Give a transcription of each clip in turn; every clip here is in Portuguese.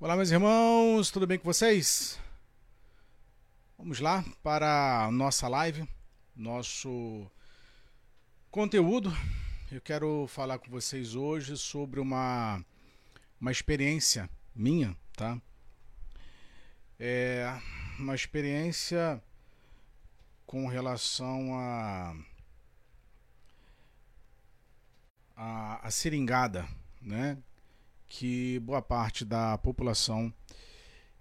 Olá, meus irmãos, tudo bem com vocês? Vamos lá para a nossa live, nosso conteúdo. Eu quero falar com vocês hoje sobre uma, uma experiência minha, tá? É uma experiência com relação a a, a seringada, né? Que boa parte da população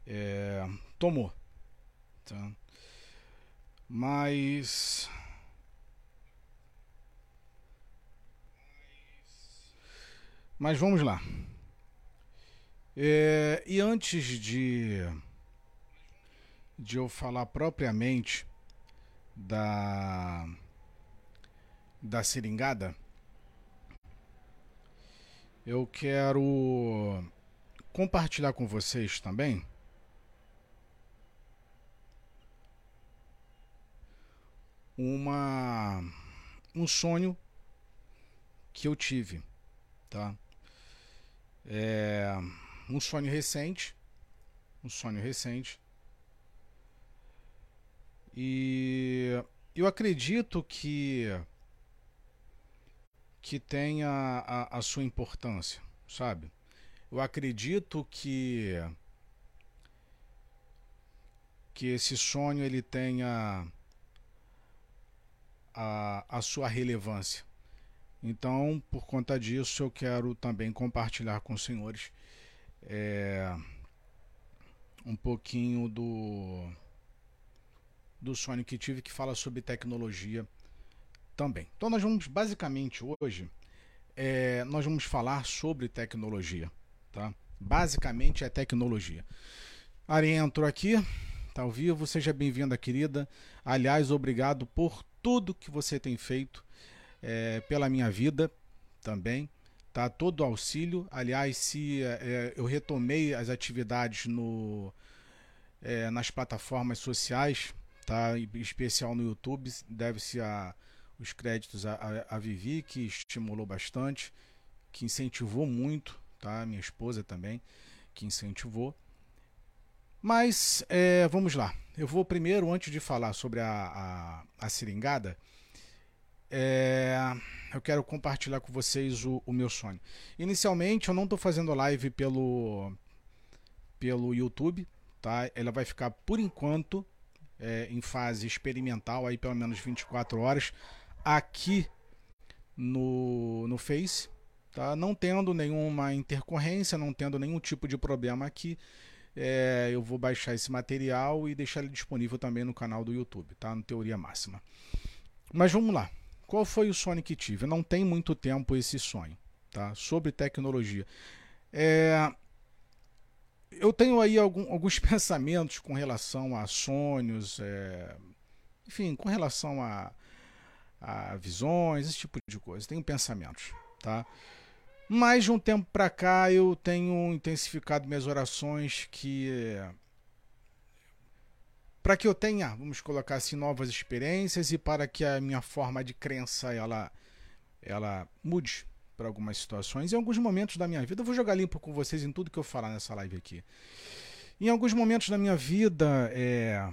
é, tomou. Tá? Mas. Mas vamos lá. É, e antes de, de eu falar propriamente da, da seringada, eu quero compartilhar com vocês também uma um sonho que eu tive, tá? É um sonho recente, um sonho recente. E eu acredito que que tenha a, a sua importância, sabe? Eu acredito que que esse sonho ele tenha a, a sua relevância. Então, por conta disso, eu quero também compartilhar com os senhores é, um pouquinho do, do sonho que tive que fala sobre tecnologia também. Então nós vamos basicamente hoje é, nós vamos falar sobre tecnologia, tá? Basicamente é tecnologia. Ari entrou aqui, tá ao vivo, seja bem-vinda, querida. Aliás, obrigado por tudo que você tem feito é, pela minha vida também, tá? Todo o auxílio. Aliás, se é, eu retomei as atividades no é, nas plataformas sociais, tá? Em especial no YouTube, deve-se a os créditos a, a, a Vivi, que estimulou bastante, que incentivou muito, tá? Minha esposa também, que incentivou. Mas é, vamos lá. Eu vou primeiro, antes de falar sobre a, a, a seringada, é, eu quero compartilhar com vocês o, o meu sonho. Inicialmente, eu não estou fazendo live pelo, pelo YouTube, tá? Ela vai ficar por enquanto é, em fase experimental, aí pelo menos 24 horas aqui no, no Face, tá? não tendo nenhuma intercorrência, não tendo nenhum tipo de problema aqui. É, eu vou baixar esse material e deixar ele disponível também no canal do YouTube, tá? No Teoria Máxima. Mas vamos lá. Qual foi o sonho que tive? Não tem muito tempo esse sonho, tá? Sobre tecnologia. É, eu tenho aí algum, alguns pensamentos com relação a sonhos, é, enfim, com relação a, a visões, esse tipo de coisa. Tenho pensamentos, tá? Mas de um tempo para cá eu tenho intensificado minhas orações que para que eu tenha, vamos colocar assim, novas experiências e para que a minha forma de crença ela ela mude para algumas situações. Em alguns momentos da minha vida, eu vou jogar limpo com vocês em tudo que eu falar nessa live aqui. Em alguns momentos da minha vida, é,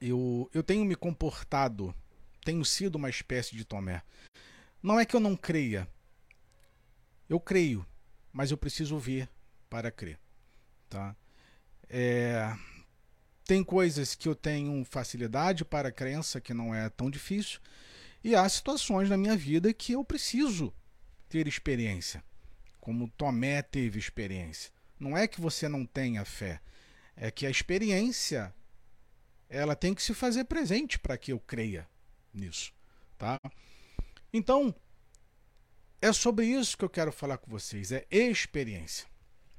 eu, eu tenho me comportado tenho sido uma espécie de Tomé. Não é que eu não creia. Eu creio, mas eu preciso ver para crer. Tá? É, tem coisas que eu tenho facilidade para a crença, que não é tão difícil, e há situações na minha vida que eu preciso ter experiência, como Tomé teve experiência. Não é que você não tenha fé, é que a experiência ela tem que se fazer presente para que eu creia nisso, tá? Então, é sobre isso que eu quero falar com vocês, é experiência.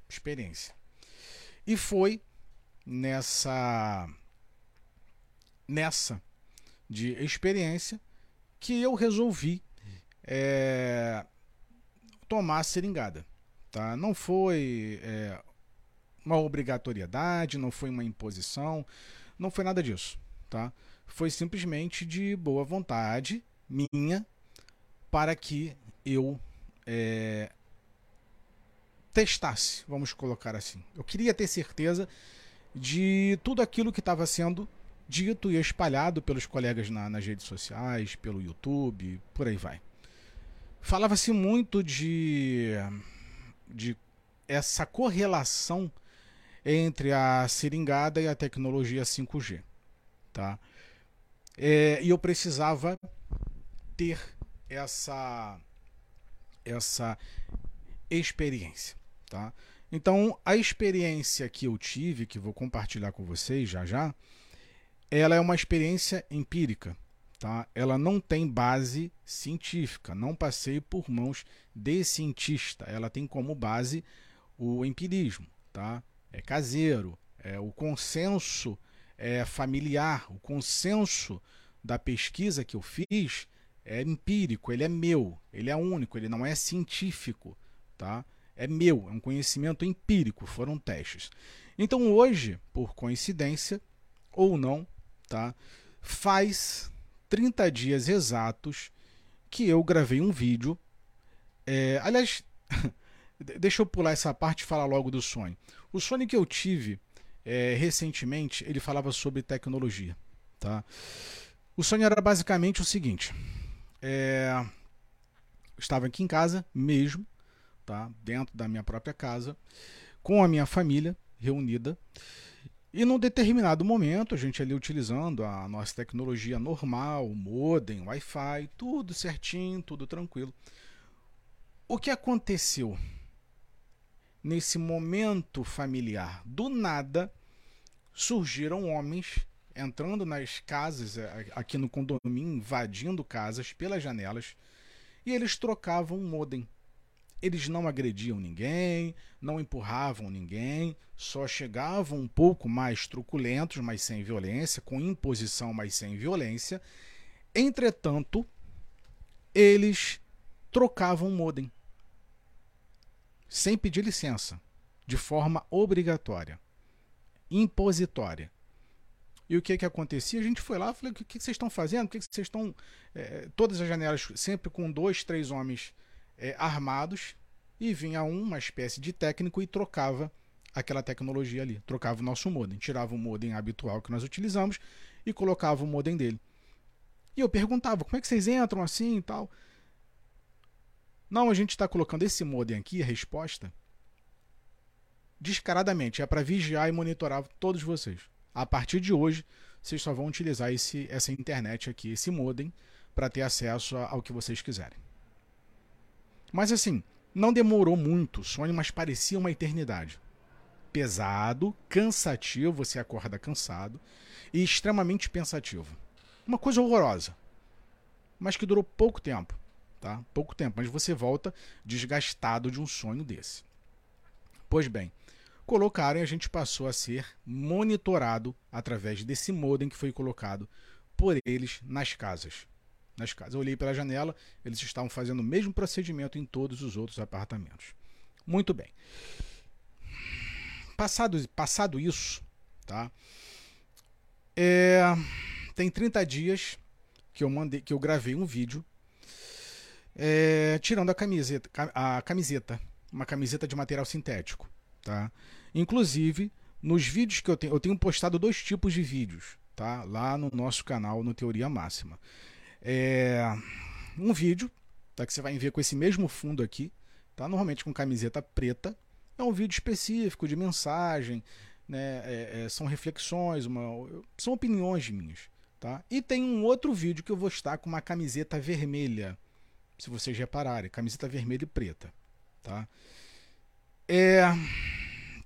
Experiência. E foi nessa nessa de experiência que eu resolvi é, tomar a seringada. Tá? Não foi é, uma obrigatoriedade, não foi uma imposição, não foi nada disso. Tá? Foi simplesmente de boa vontade minha para que eu é, testasse, vamos colocar assim. Eu queria ter certeza de tudo aquilo que estava sendo dito e espalhado pelos colegas na, nas redes sociais, pelo YouTube, por aí vai. Falava-se muito de, de essa correlação entre a seringada e a tecnologia 5G. Tá? É, e eu precisava ter essa, essa experiência. Tá? Então, a experiência que eu tive, que vou compartilhar com vocês já já, ela é uma experiência empírica. Tá? Ela não tem base científica, não passei por mãos de cientista. Ela tem como base o empirismo, tá? É caseiro, é o consenso é familiar, o consenso da pesquisa que eu fiz é empírico, ele é meu, ele é único, ele não é científico, tá? É meu, é um conhecimento empírico, foram testes. Então hoje, por coincidência ou não, tá? Faz 30 dias exatos que eu gravei um vídeo. É, aliás, deixa eu pular essa parte e falar logo do sonho. O sonho que eu tive é, recentemente, ele falava sobre tecnologia. Tá? O sonho era basicamente o seguinte: é, estava aqui em casa mesmo, tá? dentro da minha própria casa, com a minha família reunida. E num determinado momento, a gente ali utilizando a nossa tecnologia normal, modem, Wi-Fi, tudo certinho, tudo tranquilo. O que aconteceu nesse momento familiar? Do nada surgiram homens entrando nas casas, aqui no condomínio, invadindo casas pelas janelas, e eles trocavam modem eles não agrediam ninguém, não empurravam ninguém, só chegavam um pouco mais truculentos, mas sem violência, com imposição, mas sem violência. Entretanto, eles trocavam modem sem pedir licença, de forma obrigatória, impositória. E o que que acontecia? A gente foi lá, falei: o que, que vocês estão fazendo? O que, que vocês estão. É, todas as janelas sempre com dois, três homens é, armados e vinha um, uma espécie de técnico e trocava aquela tecnologia ali, trocava o nosso modem, tirava o modem habitual que nós utilizamos e colocava o modem dele. E eu perguntava, como é que vocês entram assim e tal? Não, a gente está colocando esse modem aqui, a resposta, descaradamente, é para vigiar e monitorar todos vocês. A partir de hoje, vocês só vão utilizar esse, essa internet aqui, esse modem, para ter acesso ao que vocês quiserem. Mas assim, não demorou muito o sonho, mas parecia uma eternidade. Pesado, cansativo, você acorda cansado e extremamente pensativo. Uma coisa horrorosa, mas que durou pouco tempo, tá? Pouco tempo, mas você volta desgastado de um sonho desse. Pois bem, colocaram e a gente passou a ser monitorado através desse modem que foi colocado por eles nas casas nas casas. Eu olhei pela janela, eles estavam fazendo o mesmo procedimento em todos os outros apartamentos. Muito bem. Passado, passado isso, tá? É, tem 30 dias que eu mandei, que eu gravei um vídeo é, tirando a camiseta, a camiseta, uma camiseta de material sintético, tá? Inclusive, nos vídeos que eu tenho, eu tenho postado dois tipos de vídeos, tá? Lá no nosso canal no Teoria Máxima é, um vídeo tá, que você vai ver com esse mesmo fundo aqui, tá? normalmente com camiseta preta. É um vídeo específico de mensagem, né? É, é, são reflexões, uma, são opiniões minhas. Tá? E tem um outro vídeo que eu vou estar com uma camiseta vermelha, se vocês repararem, camiseta vermelha e preta. Tá? É,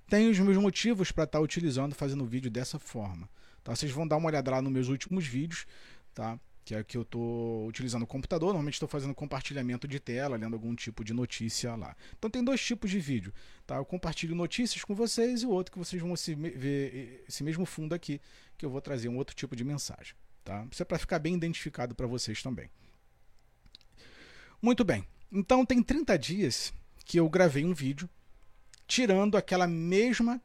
tem os meus motivos para estar tá utilizando, fazendo vídeo dessa forma. Tá? Vocês vão dar uma olhada lá nos meus últimos vídeos. Tá? que é que eu estou utilizando o computador. Normalmente estou fazendo compartilhamento de tela, lendo algum tipo de notícia lá. Então tem dois tipos de vídeo. Tá? Eu compartilho notícias com vocês e o outro que vocês vão ver esse mesmo fundo aqui, que eu vou trazer um outro tipo de mensagem. Tá? Isso é para ficar bem identificado para vocês também. Muito bem. Então tem 30 dias que eu gravei um vídeo tirando aquela mesma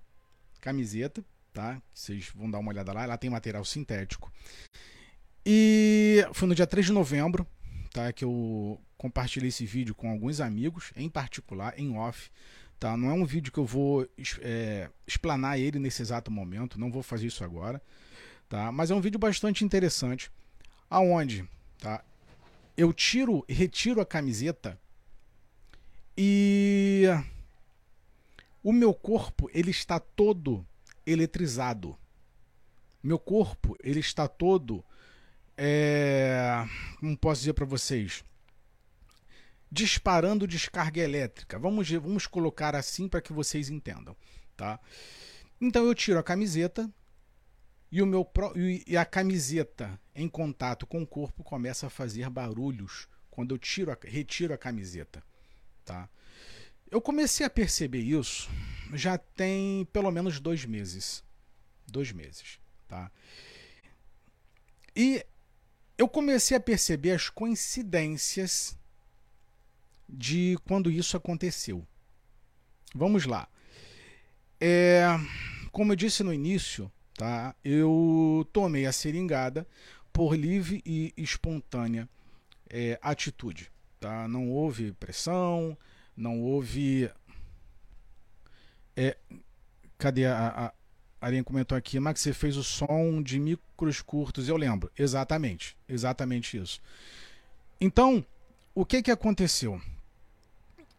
camiseta, tá? Vocês vão dar uma olhada lá, ela tem material sintético. E foi no dia 3 de novembro tá, que eu compartilhei esse vídeo com alguns amigos, em particular, em off. Tá? Não é um vídeo que eu vou é, explanar ele nesse exato momento, não vou fazer isso agora. Tá? Mas é um vídeo bastante interessante, aonde tá? Eu tiro, retiro a camiseta e o meu corpo ele está todo eletrizado. Meu corpo ele está todo, é, como posso dizer para vocês, disparando descarga elétrica. Vamos, vamos colocar assim para que vocês entendam, tá? Então eu tiro a camiseta e, o meu, e a camiseta em contato com o corpo começa a fazer barulhos quando eu tiro a, retiro a camiseta, tá? Eu comecei a perceber isso já tem pelo menos dois meses, dois meses, tá? E eu comecei a perceber as coincidências de quando isso aconteceu. Vamos lá. É, como eu disse no início, tá? Eu tomei a seringada por livre e espontânea é, atitude, tá? Não houve pressão, não houve. É, cadê a, a Arinha comentou aqui, Max, você fez o som de micros curtos. Eu lembro, exatamente, exatamente isso. Então, o que que aconteceu?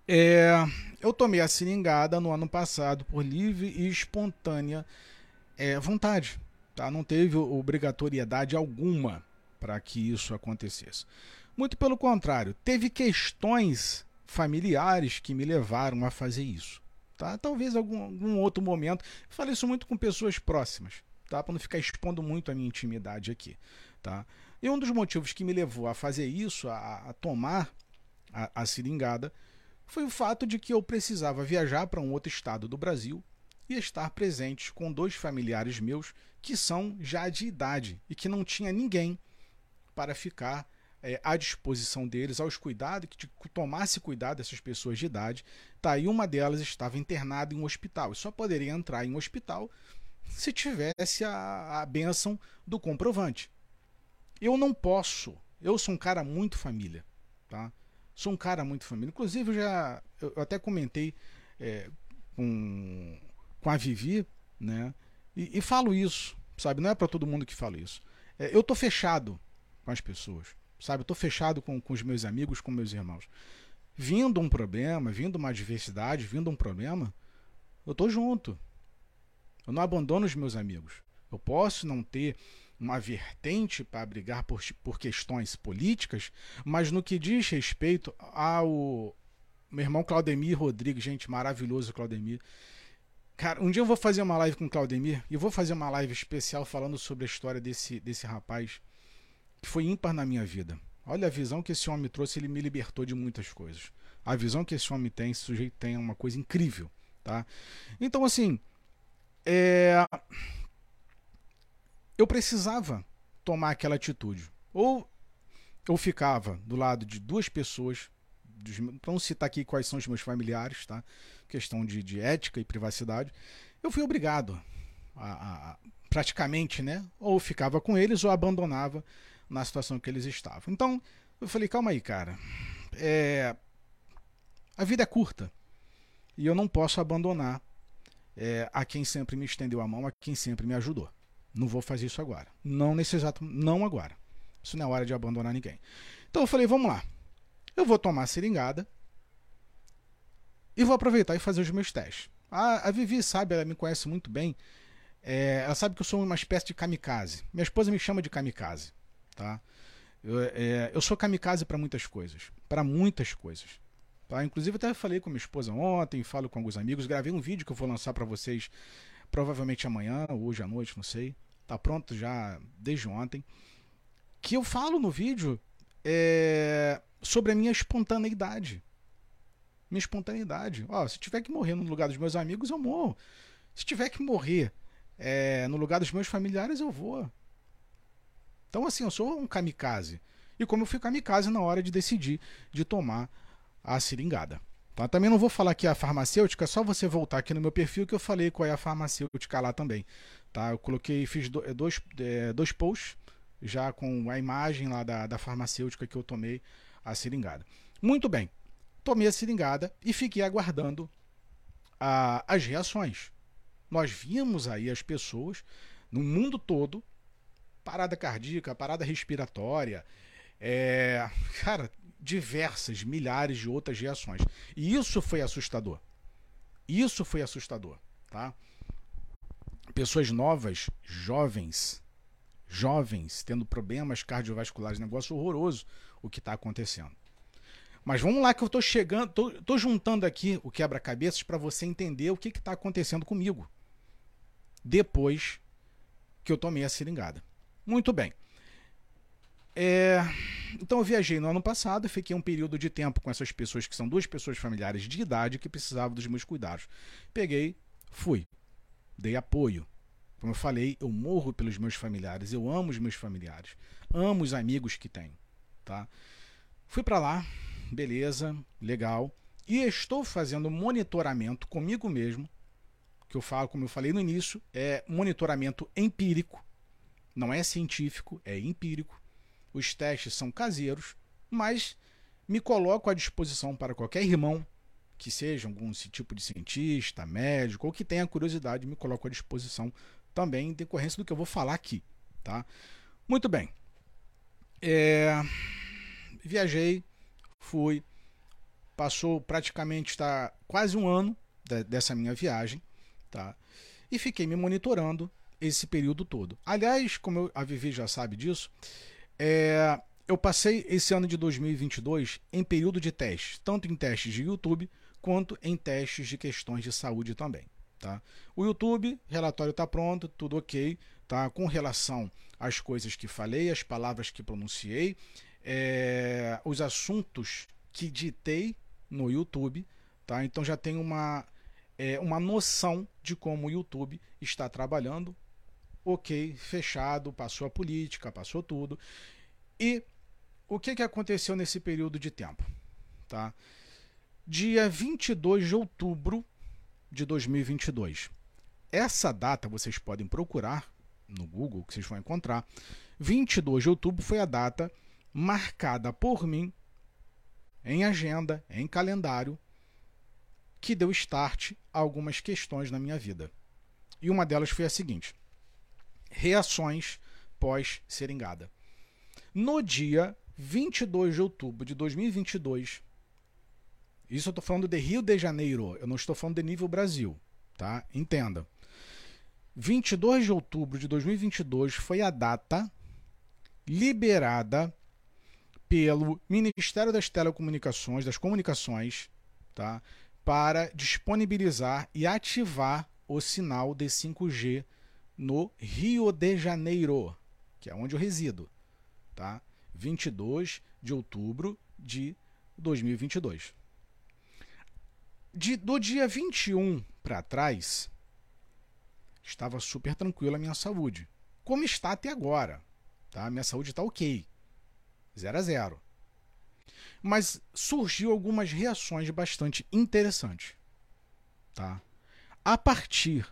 É, eu tomei a seringada no ano passado por livre e espontânea é, vontade. Tá? Não teve obrigatoriedade alguma para que isso acontecesse. Muito pelo contrário, teve questões familiares que me levaram a fazer isso. Tá? Talvez algum, algum outro momento. Eu falei isso muito com pessoas próximas, tá? para não ficar expondo muito a minha intimidade aqui. Tá? E um dos motivos que me levou a fazer isso, a, a tomar a, a seringada, foi o fato de que eu precisava viajar para um outro estado do Brasil e estar presente com dois familiares meus que são já de idade e que não tinha ninguém para ficar é, à disposição deles, aos cuidados, que tomasse cuidado dessas pessoas de idade. Tá, e uma delas estava internada em um hospital e só poderia entrar em um hospital se tivesse a, a benção do comprovante. Eu não posso, eu sou um cara muito família, tá? Sou um cara muito família. Inclusive, eu já eu até comentei é, com, com a Vivi, né? E, e, falo isso, sabe? Não é para todo mundo que falo isso. É, eu tô fechado com as pessoas, sabe? Eu tô fechado com, com os meus amigos, com meus irmãos. Vindo um problema, vindo uma adversidade, vindo um problema, eu tô junto. Eu não abandono os meus amigos. Eu posso não ter uma vertente para brigar por, por questões políticas, mas no que diz respeito ao meu irmão Claudemir Rodrigues, gente, maravilhoso Claudemir. Cara, um dia eu vou fazer uma live com o Claudemir e vou fazer uma live especial falando sobre a história desse, desse rapaz que foi ímpar na minha vida. Olha a visão que esse homem trouxe, ele me libertou de muitas coisas. A visão que esse homem tem, esse sujeito tem, é uma coisa incrível, tá? Então, assim, é eu precisava tomar aquela atitude. Ou eu ficava do lado de duas pessoas, não citar aqui quais são os meus familiares, tá? Questão de, de ética e privacidade. Eu fui obrigado a, a, praticamente, né? Ou ficava com eles ou abandonava na situação que eles estavam. Então, eu falei, calma aí, cara. É... A vida é curta. E eu não posso abandonar é, a quem sempre me estendeu a mão, a quem sempre me ajudou. Não vou fazer isso agora. Não nesse exato. Não agora. Isso não é hora de abandonar ninguém. Então eu falei, vamos lá. Eu vou tomar a seringada. E vou aproveitar e fazer os meus testes. A, a Vivi sabe, ela me conhece muito bem. É, ela sabe que eu sou uma espécie de kamikaze. Minha esposa me chama de kamikaze. Tá? Eu, é, eu sou kamikaze para muitas coisas. Para muitas coisas. Tá? Inclusive, até falei com minha esposa ontem, falo com alguns amigos. Gravei um vídeo que eu vou lançar para vocês provavelmente amanhã, hoje à noite, não sei. Tá pronto já desde ontem. Que eu falo no vídeo é, sobre a minha espontaneidade. Minha espontaneidade. Ó, se tiver que morrer no lugar dos meus amigos, eu morro. Se tiver que morrer é, no lugar dos meus familiares, eu vou. Então, assim, eu sou um kamikaze. E como eu fui kamikaze na hora de decidir de tomar a seringada. Tá? Também não vou falar que é a farmacêutica, é só você voltar aqui no meu perfil que eu falei qual é a farmacêutica lá também. Tá? Eu coloquei, fiz é, dois, é, dois posts já com a imagem lá da, da farmacêutica que eu tomei a seringada. Muito bem, tomei a seringada e fiquei aguardando a, as reações. Nós vimos aí as pessoas no mundo todo, parada cardíaca, parada respiratória, é, cara, diversas, milhares de outras reações. E isso foi assustador. Isso foi assustador, tá? Pessoas novas, jovens, jovens, tendo problemas cardiovasculares, negócio horroroso o que está acontecendo. Mas vamos lá que eu estou chegando, estou juntando aqui o quebra-cabeças para você entender o que está acontecendo comigo depois que eu tomei a seringada. Muito bem. É... Então eu viajei no ano passado, fiquei um período de tempo com essas pessoas que são duas pessoas familiares de idade que precisavam dos meus cuidados. Peguei, fui, dei apoio. Como eu falei, eu morro pelos meus familiares, eu amo os meus familiares, amo os amigos que tenho, tá? Fui para lá, beleza, legal, e estou fazendo monitoramento comigo mesmo, que eu falo, como eu falei no início, é monitoramento empírico, não é científico, é empírico os testes são caseiros, mas me coloco à disposição para qualquer irmão que seja algum tipo de cientista, médico ou que tenha curiosidade, me coloco à disposição também em decorrência do que eu vou falar aqui, tá? Muito bem. É... Viajei, fui, passou praticamente está quase um ano de, dessa minha viagem, tá? E fiquei me monitorando esse período todo. Aliás, como eu, a Vivi já sabe disso, é, eu passei esse ano de 2022 em período de teste, tanto em testes de YouTube quanto em testes de questões de saúde também. Tá? O YouTube, relatório está pronto, tudo ok, tá? Com relação às coisas que falei, as palavras que pronunciei, é, os assuntos que ditei no YouTube, tá? Então já tem uma é, uma noção de como o YouTube está trabalhando, ok, fechado, passou a política, passou tudo. E o que, que aconteceu nesse período de tempo? Tá? Dia 22 de outubro de 2022. Essa data vocês podem procurar no Google, que vocês vão encontrar. 22 de outubro foi a data marcada por mim em agenda, em calendário, que deu start a algumas questões na minha vida. E uma delas foi a seguinte: reações pós-seringada. No dia 22 de outubro de 2022, isso eu estou falando de Rio de Janeiro, eu não estou falando de nível Brasil, tá? Entenda. 22 de outubro de 2022 foi a data liberada pelo Ministério das Telecomunicações, das Comunicações, tá? Para disponibilizar e ativar o sinal de 5G no Rio de Janeiro, que é onde eu resido, tá? 22 de outubro de 2022. De, do dia 21 para trás, estava super tranquila a minha saúde. Como está até agora. Tá? Minha saúde está ok. 0 a 0. Mas surgiu algumas reações bastante interessantes. Tá? A partir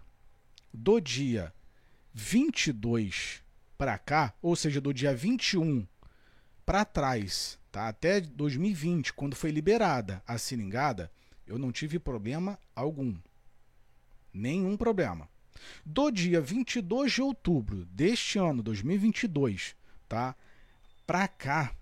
do dia 22 para cá, ou seja, do dia 21 para trás, tá? até 2020, quando foi liberada a seringada, eu não tive problema algum. Nenhum problema. Do dia 22 de outubro deste ano, 2022, tá? Para cá,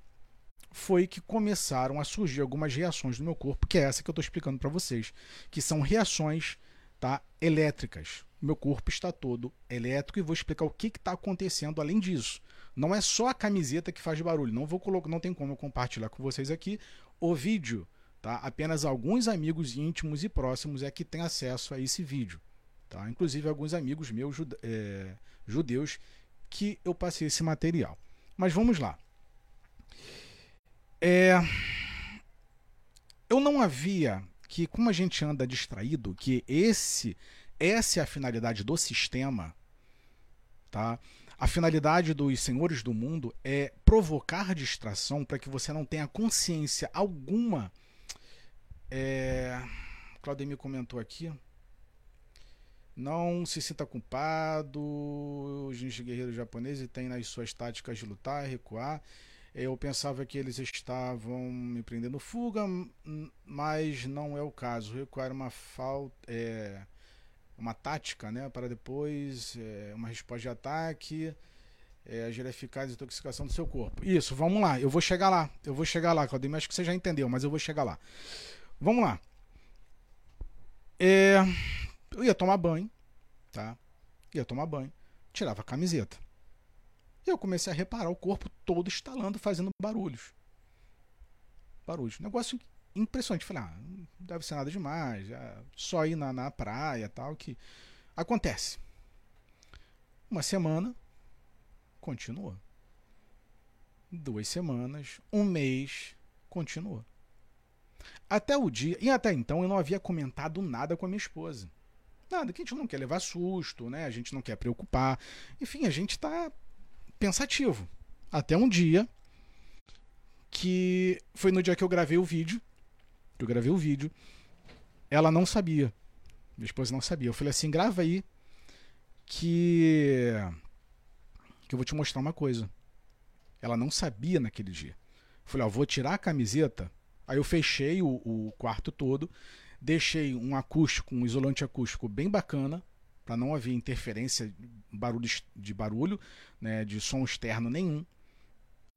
foi que começaram a surgir algumas reações no meu corpo, que é essa que eu estou explicando para vocês, que são reações tá, elétricas meu corpo está todo elétrico e vou explicar o que está acontecendo além disso. Não é só a camiseta que faz barulho. Não vou colocar, não tem como eu compartilhar com vocês aqui o vídeo. Tá? Apenas alguns amigos íntimos e próximos é que têm acesso a esse vídeo. Tá? Inclusive alguns amigos meus é, judeus que eu passei esse material. Mas vamos lá. É... Eu não havia que, como a gente anda distraído, que esse essa é a finalidade do sistema, tá? A finalidade dos senhores do mundo é provocar distração para que você não tenha consciência alguma. É... Claudemir comentou aqui. Não se sinta culpado. Os guerreiros japoneses têm nas suas táticas de lutar, recuar. Eu pensava que eles estavam me prendendo fuga, mas não é o caso. Requer uma falta. É, uma tática né, para depois é, uma resposta de ataque é, agir eficaz intoxicação do seu corpo. Isso, vamos lá. Eu vou chegar lá. Eu vou chegar lá, Claudemir. Acho que você já entendeu, mas eu vou chegar lá. Vamos lá. É, eu ia tomar banho, tá? Ia tomar banho, tirava a camiseta. E eu comecei a reparar o corpo todo estalando, fazendo barulhos. Barulhos. Negócio impressionante. Falei, ah, não deve ser nada demais. só ir na, na praia tal, que acontece. Uma semana, continua. Duas semanas, um mês, continua. Até o dia. E até então eu não havia comentado nada com a minha esposa. Nada, que a gente não quer levar susto, né? A gente não quer preocupar. Enfim, a gente está pensativo. Até um dia que foi no dia que eu gravei o vídeo. Eu gravei o vídeo. Ela não sabia. Minha esposa não sabia. Eu falei assim: grava aí que que eu vou te mostrar uma coisa. Ela não sabia naquele dia. Eu falei, ó, vou tirar a camiseta Aí eu fechei o, o quarto todo, deixei um acústico, um isolante acústico bem bacana, para não haver interferência, barulho de barulho, né, de som externo nenhum.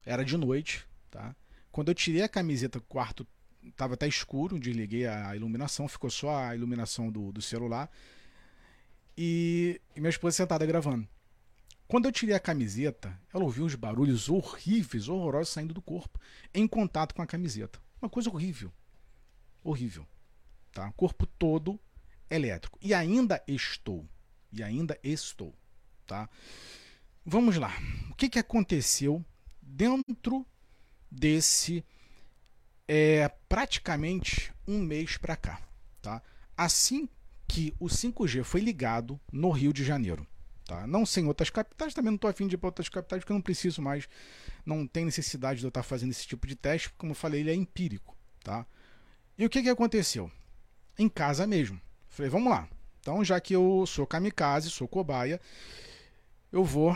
Era de noite, tá? Quando eu tirei a camiseta, o quarto estava até escuro, desliguei a iluminação, ficou só a iluminação do, do celular. E, e minha esposa sentada gravando. Quando eu tirei a camiseta, ela ouviu uns barulhos horríveis, horrorosos saindo do corpo, em contato com a camiseta. Uma coisa horrível. Horrível. Tá? Corpo todo elétrico. E ainda estou. E ainda estou. Tá? Vamos lá. O que, que aconteceu dentro desse é, praticamente um mês para cá? Tá? Assim que o 5G foi ligado no Rio de Janeiro. Tá? Não sem outras capitais, também não estou afim de ir para outras capitais, porque eu não preciso mais, não tem necessidade de eu estar fazendo esse tipo de teste, porque, como eu falei, ele é empírico. Tá? E o que, que aconteceu? Em casa mesmo. Falei, vamos lá. Então, já que eu sou kamikaze, sou cobaia, eu vou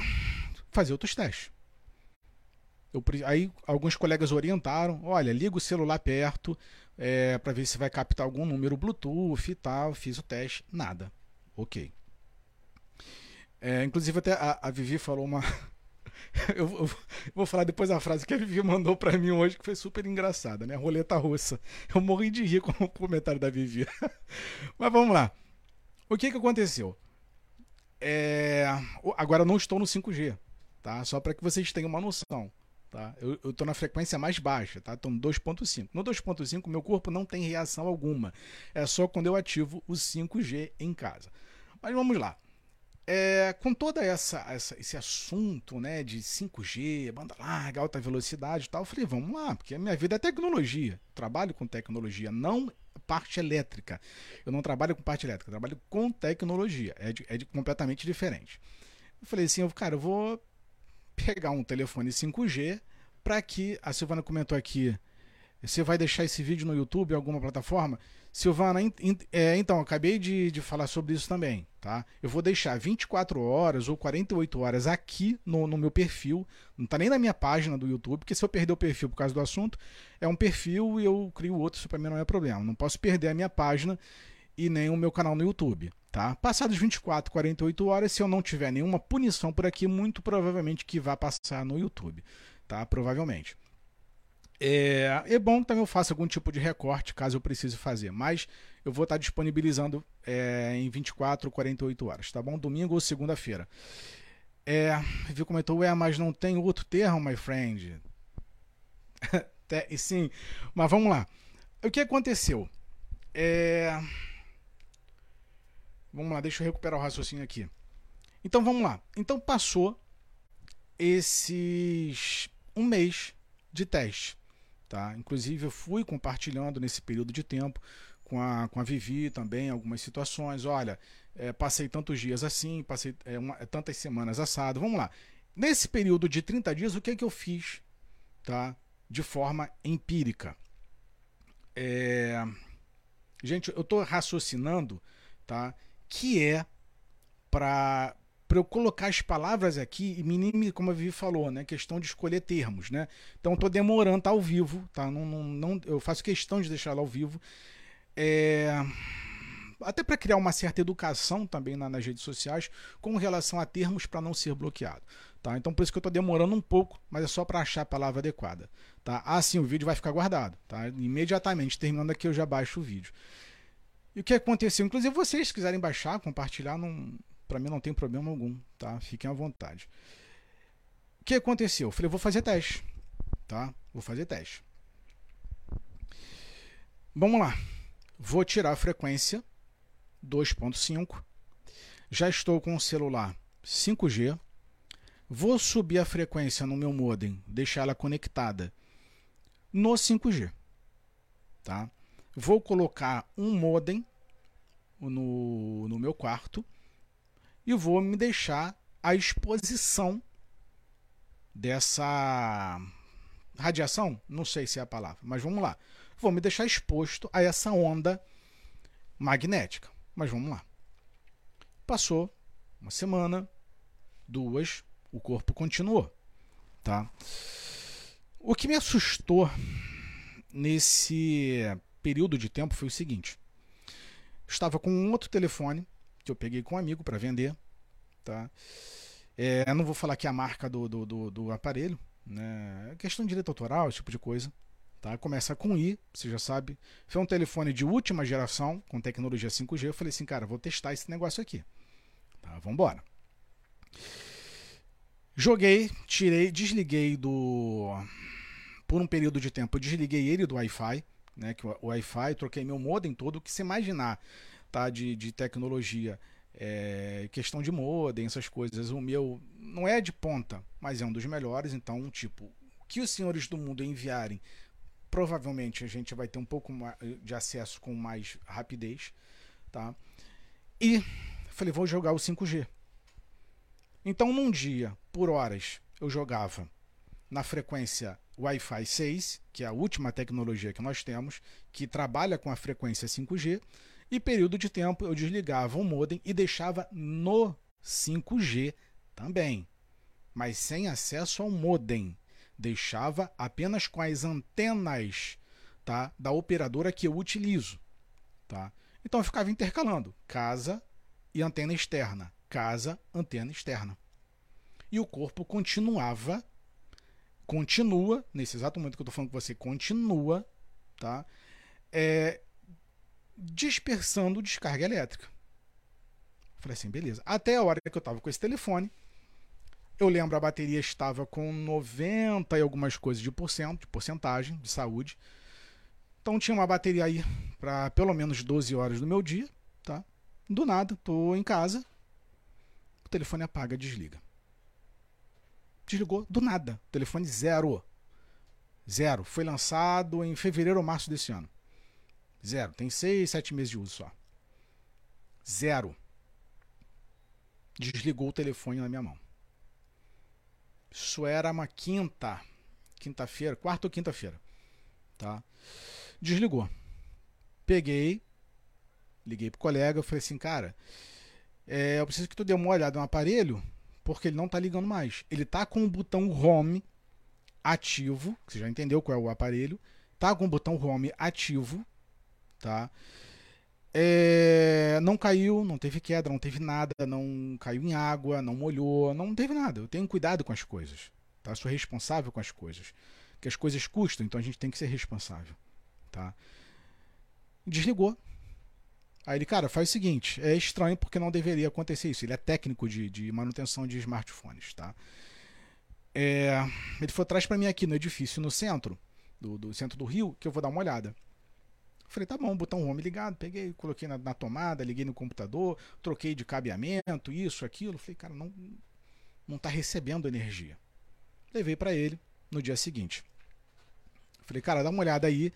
fazer outros testes. Eu, aí alguns colegas orientaram, olha, liga o celular perto é, para ver se vai captar algum número Bluetooth e tal. Fiz o teste, nada. Ok. É, inclusive até a, a, Vivi falou uma. eu, eu, vou falar depois a frase que a Vivi mandou para mim hoje, que foi super engraçada, né? Roleta russa. Eu morri de rir com o comentário da Vivi. Mas vamos lá. O que, que aconteceu? É... Agora eu não estou no 5G, tá? Só para que vocês tenham uma noção. Tá? Eu estou na frequência mais baixa, tá? Estou no 2.5. No 2.5, meu corpo não tem reação alguma. É só quando eu ativo o 5G em casa. Mas vamos lá. É, com toda essa, essa, esse assunto né, de 5G, banda larga, alta velocidade e tal, eu falei, vamos lá, porque a minha vida é tecnologia. Trabalho com tecnologia, não parte elétrica. Eu não trabalho com parte elétrica, eu trabalho com tecnologia. É, de, é de completamente diferente. Eu falei assim, eu, cara, eu vou pegar um telefone 5G para que. A Silvana comentou aqui. Você vai deixar esse vídeo no YouTube, em alguma plataforma? Silvana, é, então, acabei de, de falar sobre isso também, tá? Eu vou deixar 24 horas ou 48 horas aqui no, no meu perfil, não tá nem na minha página do YouTube, porque se eu perder o perfil por causa do assunto, é um perfil e eu crio outro, isso pra mim não é problema. Não posso perder a minha página e nem o meu canal no YouTube, tá? Passados 24, 48 horas, se eu não tiver nenhuma punição por aqui, muito provavelmente que vai passar no YouTube, tá? Provavelmente. É, é bom que também eu faça algum tipo de recorte caso eu precise fazer, mas eu vou estar disponibilizando é, em 24 ou 48 horas, tá bom? Domingo ou segunda-feira. É, viu comentou, é, mas não tem outro termo, my friend. e sim, mas vamos lá. O que aconteceu? É... Vamos lá, deixa eu recuperar o raciocínio aqui. Então vamos lá. Então passou esses um mês de teste. Tá? Inclusive, eu fui compartilhando nesse período de tempo com a, com a Vivi também algumas situações. Olha, é, passei tantos dias assim, passei é, uma, é, tantas semanas assado. Vamos lá. Nesse período de 30 dias, o que é que eu fiz tá? de forma empírica? É... Gente, eu estou raciocinando tá? que é para para eu colocar as palavras aqui e minimizar, como a Vivi falou, né? Questão de escolher termos, né? Então tô demorando, tá ao vivo, tá? Não, não, não eu faço questão de deixar ela ao vivo. É... Até para criar uma certa educação também na, nas redes sociais com relação a termos para não ser bloqueado. Tá? Então por isso que eu estou demorando um pouco, mas é só para achar a palavra adequada. Tá? Assim o vídeo vai ficar guardado. Tá? Imediatamente, terminando aqui, eu já baixo o vídeo. E o que aconteceu? Inclusive, vocês se quiserem baixar, compartilhar, não, para mim não tem problema algum, tá? Fiquem à vontade. O que aconteceu? Eu falei, vou fazer teste, tá? Vou fazer teste. Vamos lá. Vou tirar a frequência 2.5. Já estou com o celular 5G. Vou subir a frequência no meu modem, deixar ela conectada no 5G, tá? Vou colocar um modem no, no meu quarto e vou me deixar à exposição dessa radiação, não sei se é a palavra, mas vamos lá. Vou me deixar exposto a essa onda magnética. Mas vamos lá. Passou uma semana, duas, o corpo continuou, tá? O que me assustou nesse período de tempo foi o seguinte: estava com um outro telefone que eu peguei com um amigo para vender, tá? É, eu não vou falar aqui a marca do, do, do, do aparelho, né? É questão de direito autoral, esse tipo de coisa. Tá? Começa com I, você já sabe. Foi um telefone de última geração, com tecnologia 5G. Eu falei assim, cara, vou testar esse negócio aqui. Tá, vamos embora. Joguei, tirei, desliguei do. Por um período de tempo, desliguei ele do Wi-Fi né, que o Wi-Fi, troquei meu modem todo, que se imaginar tá, de, de tecnologia, é, questão de modem, essas coisas, o meu não é de ponta, mas é um dos melhores, então, tipo, o que os senhores do mundo enviarem, provavelmente a gente vai ter um pouco de acesso com mais rapidez, tá? E falei, vou jogar o 5G. Então, num dia, por horas, eu jogava na frequência Wi-Fi 6, que é a última tecnologia que nós temos, que trabalha com a frequência 5G, e período de tempo eu desligava o modem e deixava no 5G também, mas sem acesso ao modem. Deixava apenas com as antenas tá, da operadora que eu utilizo. Tá? Então eu ficava intercalando casa e antena externa, casa, antena externa. E o corpo continuava continua, nesse exato momento que eu estou falando com você, continua, tá? É, dispersando descarga elétrica. Falei assim, beleza. Até a hora que eu estava com esse telefone, eu lembro a bateria estava com 90 e algumas coisas de porcento, de porcentagem de saúde. Então tinha uma bateria aí para pelo menos 12 horas do meu dia, tá? Do nada, tô em casa, o telefone apaga, desliga desligou do nada. Telefone zero. Zero. Foi lançado em fevereiro ou março desse ano. Zero. Tem seis, sete meses de uso só. Zero. Desligou o telefone na minha mão. Isso era uma quinta. Quinta-feira, quarta ou quinta-feira. Tá? Desligou. Peguei, liguei pro colega, falei assim, cara, é, eu preciso que tu dê uma olhada no aparelho porque ele não está ligando mais. Ele está com o botão home ativo, você já entendeu qual é o aparelho, tá com o botão home ativo, tá? É, não caiu, não teve queda, não teve nada, não caiu em água, não molhou, não teve nada. Eu tenho cuidado com as coisas, tá? Sou responsável com as coisas, que as coisas custam, então a gente tem que ser responsável, tá? Desligou, Aí ele, cara, faz o seguinte, é estranho porque não deveria acontecer isso. Ele é técnico de, de manutenção de smartphones, tá? É, ele foi atrás para mim aqui no edifício, no centro, do, do, centro do Rio, que eu vou dar uma olhada. Falei, tá bom, botão home ligado, peguei, coloquei na, na, tomada, liguei no computador, troquei de cabeamento, isso, aquilo. Falei, cara, não, não tá recebendo energia. Levei para ele no dia seguinte. Falei, cara, dá uma olhada aí,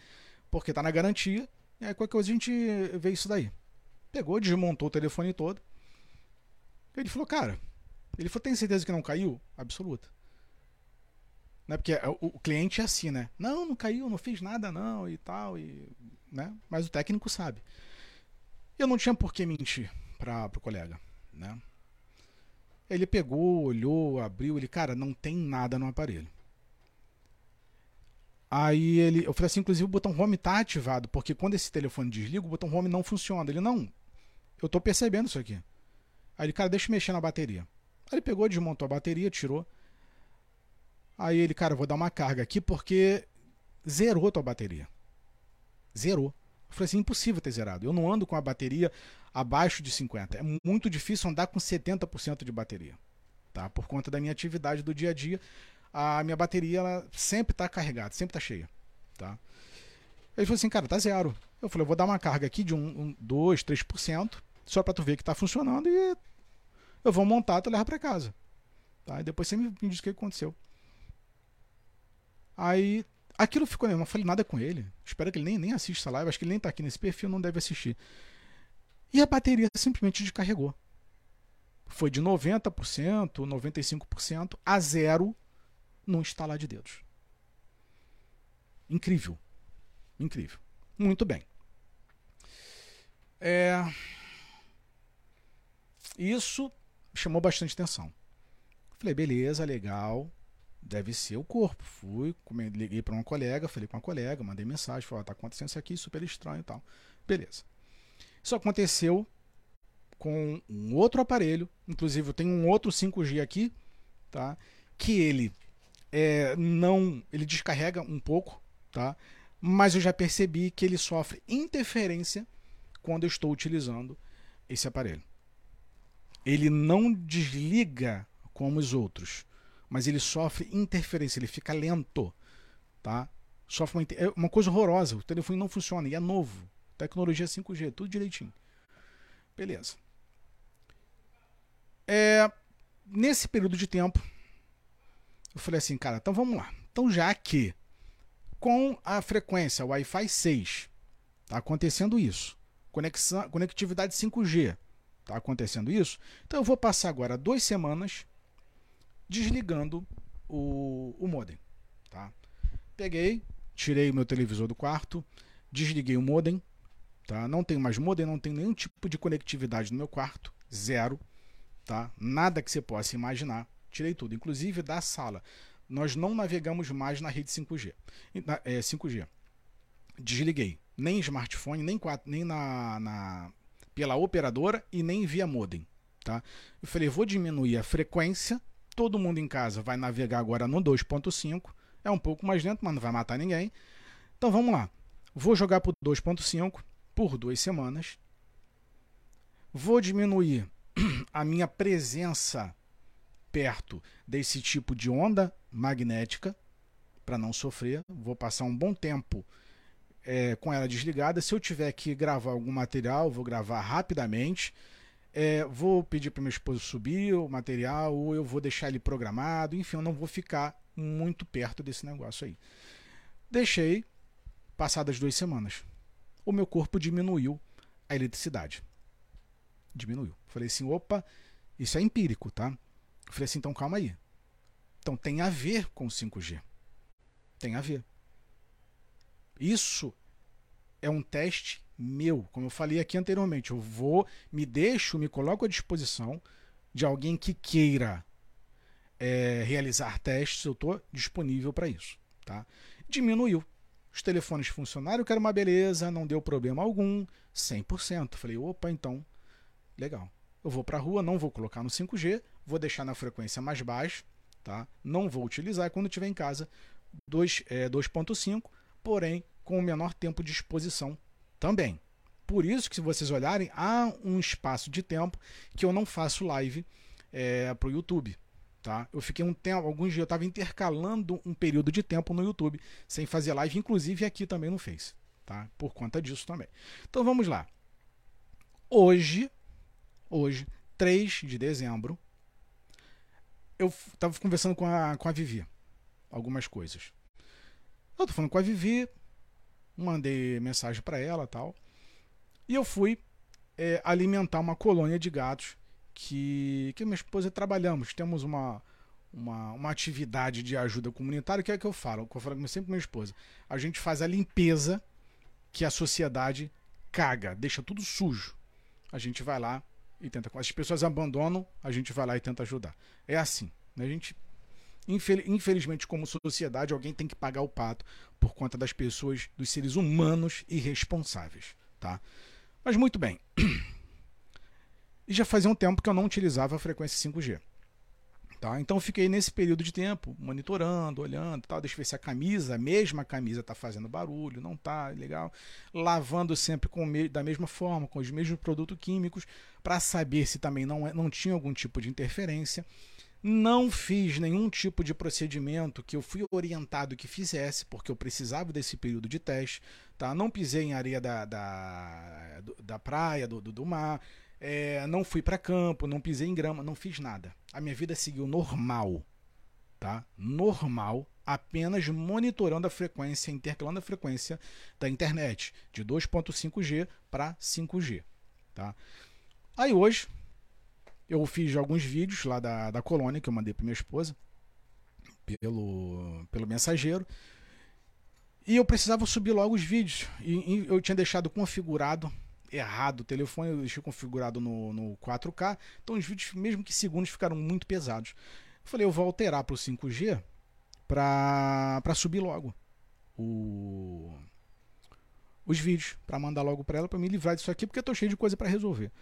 porque tá na garantia e aí qualquer coisa a gente vê isso daí. Pegou, desmontou o telefone todo. Ele falou, cara, ele falou, tem certeza que não caiu? Absoluta. Né? Porque o, o, cliente é assim, né? Não, não caiu, não fiz nada não e tal. E, né? Mas o técnico sabe. Eu não tinha por que mentir para o colega. Né? Ele pegou, olhou, abriu, ele, cara, não tem nada no aparelho. Aí ele, eu falei assim, inclusive o botão home tá ativado, porque quando esse telefone desliga, o botão home não funciona. Ele, não, eu tô percebendo isso aqui. Aí ele, cara, deixa eu mexer na bateria. Aí ele pegou, desmontou a bateria, tirou. Aí ele, cara, vou dar uma carga aqui porque zerou tua bateria. Zerou. Eu falei assim, impossível ter zerado. Eu não ando com a bateria abaixo de 50. É muito difícil andar com 70% de bateria. Tá? Por conta da minha atividade do dia a dia, a minha bateria ela sempre está carregada, sempre está cheia. Tá? Ele falou assim, cara, tá zero. Eu falei, eu vou dar uma carga aqui de um, um 2, 3%, só para tu ver que está funcionando e eu vou montar, tu leva para casa. Tá? E depois você me, me diz o que aconteceu. Aí aquilo ficou, eu não falei nada com ele. Espero que ele nem, nem assista essa live, acho que ele nem tá aqui nesse perfil, não deve assistir. E a bateria simplesmente descarregou. Foi de 90%, 95% a zero no instalar de dedos. Incrível. Incrível. Muito bem. É... Isso chamou bastante atenção. Falei, beleza, legal deve ser o corpo. Fui, liguei para uma colega, falei com uma colega, mandei mensagem, falei, está acontecendo isso aqui, super estranho e tal. Beleza. Isso aconteceu com um outro aparelho, inclusive eu tenho um outro 5G aqui, tá? Que ele é, não, ele descarrega um pouco, tá? Mas eu já percebi que ele sofre interferência quando eu estou utilizando esse aparelho. Ele não desliga como os outros mas ele sofre interferência, ele fica lento, tá? Sofre uma, é uma coisa horrorosa, o telefone não funciona e é novo. Tecnologia 5G, tudo direitinho. Beleza. É, nesse período de tempo, eu falei assim, cara, então vamos lá. Então já que com a frequência Wi-Fi 6 tá acontecendo isso, conexão, conectividade 5G tá acontecendo isso, então eu vou passar agora duas semanas desligando o, o modem. Tá? Peguei, tirei o meu televisor do quarto, desliguei o modem. Tá? Não tenho mais modem, não tenho nenhum tipo de conectividade no meu quarto, zero. Tá? Nada que você possa imaginar. Tirei tudo, inclusive da sala. Nós não navegamos mais na rede 5G. É, 5G. Desliguei. Nem smartphone, nem, nem na, na, pela operadora e nem via modem. Tá? Eu falei, vou diminuir a frequência Todo mundo em casa vai navegar agora no 2.5. É um pouco mais lento, mas não vai matar ninguém. Então vamos lá. Vou jogar para 2.5 por duas semanas. Vou diminuir a minha presença perto desse tipo de onda magnética para não sofrer. Vou passar um bom tempo é, com ela desligada. Se eu tiver que gravar algum material, vou gravar rapidamente é, vou pedir para meu esposo subir o material, ou eu vou deixar ele programado, enfim, eu não vou ficar muito perto desse negócio aí. Deixei, passadas duas semanas, o meu corpo diminuiu a eletricidade. Diminuiu. Falei assim, opa, isso é empírico, tá? Falei assim, então calma aí. Então tem a ver com o 5G. Tem a ver. Isso é um teste meu. Como eu falei aqui anteriormente, eu vou, me deixo, me coloco à disposição de alguém que queira é, realizar testes, eu estou disponível para isso. Tá? Diminuiu. Os telefones funcionaram, que era uma beleza, não deu problema algum, 100%. Falei, opa, então, legal. Eu vou para a rua, não vou colocar no 5G, vou deixar na frequência mais baixa, tá? não vou utilizar. Quando estiver em casa, 2.5, é, porém com o menor tempo de exposição também. Por isso que, se vocês olharem, há um espaço de tempo que eu não faço live é, para o YouTube. Tá? Eu fiquei um tempo, alguns dias eu estava intercalando um período de tempo no YouTube sem fazer live, inclusive aqui também não fez, tá? Por conta disso também. Então vamos lá. Hoje, hoje, 3 de dezembro, eu estava conversando com a, com a Vivi algumas coisas. Eu tô falando com a Vivi, mandei mensagem para ela tal. E eu fui é, alimentar uma colônia de gatos que, que minha esposa trabalhamos. Temos uma, uma, uma atividade de ajuda comunitária, que é que eu falo, que eu falo sempre com minha esposa. A gente faz a limpeza que a sociedade caga, deixa tudo sujo. A gente vai lá e tenta. As pessoas abandonam, a gente vai lá e tenta ajudar. É assim. Né? A gente, infelizmente, como sociedade, alguém tem que pagar o pato por conta das pessoas, dos seres humanos irresponsáveis. Tá? Mas muito bem. E já fazia um tempo que eu não utilizava a frequência 5G. Tá? Então fiquei nesse período de tempo monitorando, olhando, tal, deixa eu ver se a camisa, a mesma camisa está fazendo barulho, não está, legal. Lavando sempre com da mesma forma, com os mesmos produtos químicos, para saber se também não, é, não tinha algum tipo de interferência. Não fiz nenhum tipo de procedimento que eu fui orientado que fizesse, porque eu precisava desse período de teste. Tá? Não pisei em areia da, da, da praia, do, do mar é, não fui para campo, não pisei em grama, não fiz nada. A minha vida seguiu normal, tá? Normal, apenas monitorando a frequência, intercalando a frequência da internet de 2.5G para 5G, tá? Aí hoje eu fiz alguns vídeos lá da, da colônia que eu mandei para minha esposa pelo, pelo mensageiro. E eu precisava subir logo os vídeos. E, e eu tinha deixado configurado errado o telefone, eu deixei configurado no, no 4K, então os vídeos, mesmo que segundos, ficaram muito pesados. Eu falei, eu vou alterar para o 5G para subir logo o, os vídeos, para mandar logo para ela, para me livrar disso aqui, porque eu estou cheio de coisa para resolver.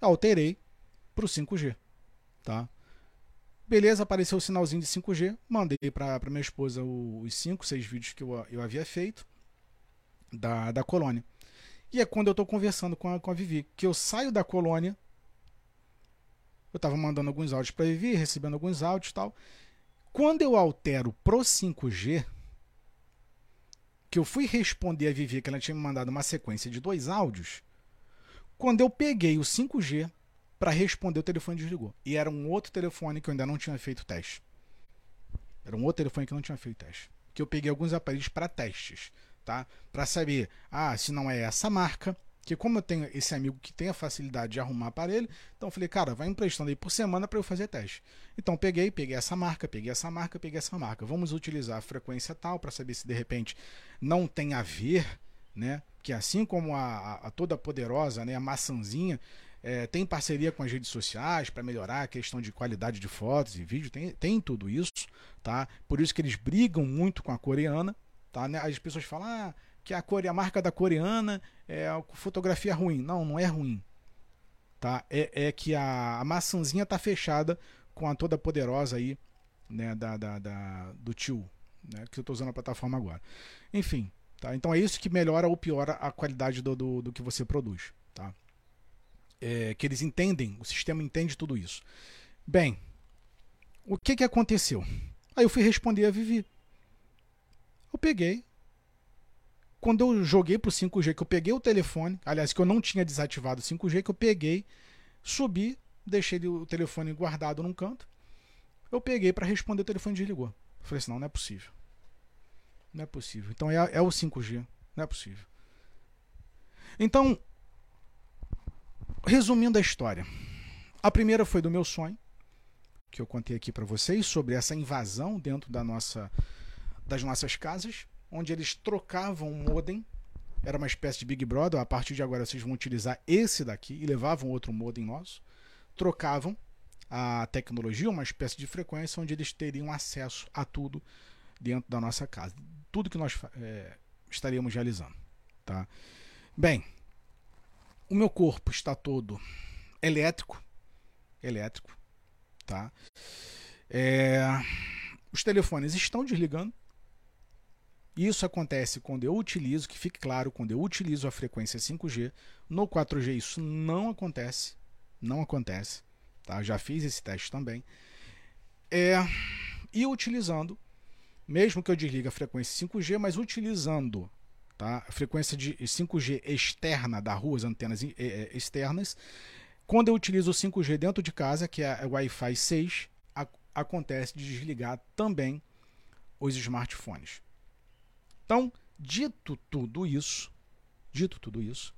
Alterei para o 5G, tá? Beleza, apareceu o sinalzinho de 5G, mandei para minha esposa os 5, 6 vídeos que eu, eu havia feito da, da colônia. E é quando eu estou conversando com a, com a Vivi, que eu saio da colônia. Eu estava mandando alguns áudios para Vivi, recebendo alguns áudios e tal. Quando eu altero pro 5G, que eu fui responder a Vivi que ela tinha me mandado uma sequência de dois áudios, quando eu peguei o 5G para responder, o telefone desligou. E era um outro telefone que eu ainda não tinha feito teste. Era um outro telefone que eu não tinha feito teste. Que eu peguei alguns aparelhos para testes tá? Para saber, ah, se não é essa marca, que como eu tenho esse amigo que tem a facilidade de arrumar aparelho, então eu falei, cara, vai emprestando aí por semana para eu fazer teste. Então peguei, peguei essa marca, peguei essa marca, peguei essa marca. Vamos utilizar a frequência tal para saber se de repente não tem a ver, né? Que assim como a, a toda poderosa, né, a maçãzinha, é, tem parceria com as redes sociais para melhorar a questão de qualidade de fotos e vídeo, tem, tem tudo isso, tá? Por isso que eles brigam muito com a coreana, Tá? Né? As pessoas falam ah, que a, core, a marca da coreana é fotografia ruim. Não, não é ruim. Tá? É, é que a, a maçãzinha tá fechada com a toda poderosa aí, né, da, da, da do tio, né, que eu estou usando a plataforma agora. Enfim, tá? Então é isso que melhora ou piora a qualidade do, do, do que você produz, tá? É, que eles entendem, o sistema entende tudo isso. Bem, o que que aconteceu? Aí eu fui responder a Vivi. Eu peguei. Quando eu joguei pro 5G, que eu peguei o telefone, aliás, que eu não tinha desativado o 5G, que eu peguei, subi, deixei o telefone guardado num canto. Eu peguei para responder, o telefone desligou. Eu falei assim: não, não é possível. Não é possível. Então é, é o 5G. Não é possível. Então, resumindo a história. A primeira foi do meu sonho, que eu contei aqui para vocês, sobre essa invasão dentro da nossa das nossas casas, onde eles trocavam o modem. Era uma espécie de Big Brother. A partir de agora vocês vão utilizar esse daqui e levavam outro modem nosso. Trocavam a tecnologia, uma espécie de frequência onde eles teriam acesso a tudo dentro da nossa casa. Tudo que nós é, estaríamos realizando. Tá? Bem, o meu corpo está todo elétrico. Elétrico. Tá? É, os telefones estão desligando. Isso acontece quando eu utilizo, que fique claro, quando eu utilizo a frequência 5G. No 4G isso não acontece. Não acontece. Tá? Já fiz esse teste também. É, e utilizando, mesmo que eu desligue a frequência 5G, mas utilizando tá? frequência de 5G externa da rua, as antenas externas, quando eu utilizo o 5G dentro de casa, que é Wi-Fi 6, a, acontece de desligar também os smartphones. Então, dito tudo isso, dito tudo isso,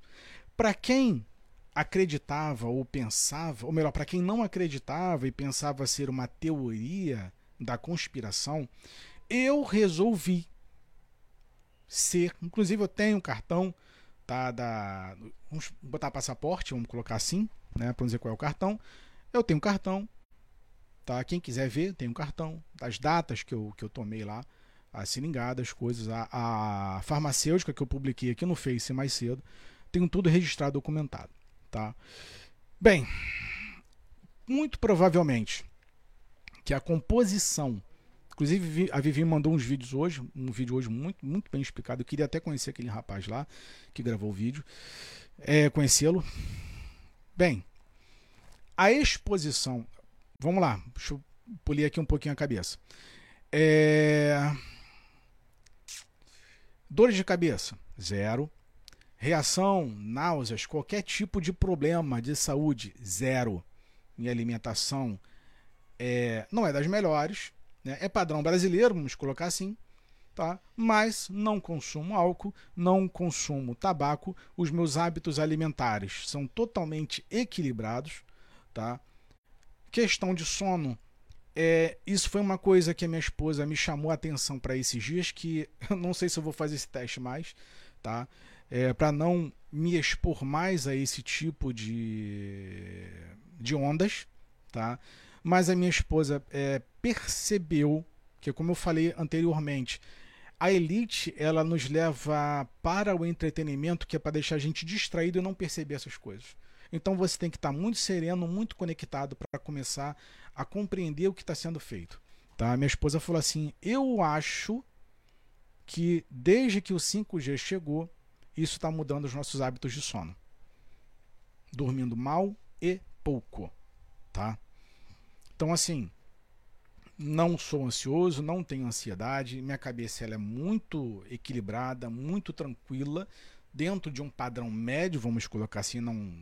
para quem acreditava ou pensava, ou melhor, para quem não acreditava e pensava ser uma teoria da conspiração, eu resolvi ser, inclusive eu tenho um cartão tá da vamos botar passaporte, vamos colocar assim, né, para dizer qual é o cartão. Eu tenho um cartão, tá? Quem quiser ver, tem um cartão das datas que eu, que eu tomei lá, as seringadas, as coisas, a, a farmacêutica que eu publiquei aqui no Face mais cedo, tenho tudo registrado, documentado, tá? Bem, muito provavelmente que a composição Inclusive, a Vivi mandou uns vídeos hoje, um vídeo hoje muito, muito bem explicado. Eu queria até conhecer aquele rapaz lá que gravou o vídeo. É, Conhecê-lo. Bem, a exposição. Vamos lá, deixa eu polir aqui um pouquinho a cabeça. É... Dores de cabeça, zero. Reação, náuseas, qualquer tipo de problema de saúde, zero. Minha alimentação é... não é das melhores, né? É padrão brasileiro, vamos colocar assim, tá? mas não consumo álcool, não consumo tabaco, os meus hábitos alimentares são totalmente equilibrados. Tá? Questão de sono, é, isso foi uma coisa que a minha esposa me chamou a atenção para esses dias, que eu não sei se eu vou fazer esse teste mais, tá? É, para não me expor mais a esse tipo de, de ondas, tá? Mas a minha esposa é, percebeu que, como eu falei anteriormente, a elite ela nos leva para o entretenimento que é para deixar a gente distraído e não perceber essas coisas. Então você tem que estar muito sereno, muito conectado para começar a compreender o que está sendo feito. Tá? Minha esposa falou assim: Eu acho que desde que o 5G chegou, isso está mudando os nossos hábitos de sono. Dormindo mal e pouco. Tá? Então, assim, não sou ansioso, não tenho ansiedade, minha cabeça ela é muito equilibrada, muito tranquila, dentro de um padrão médio, vamos colocar assim, não,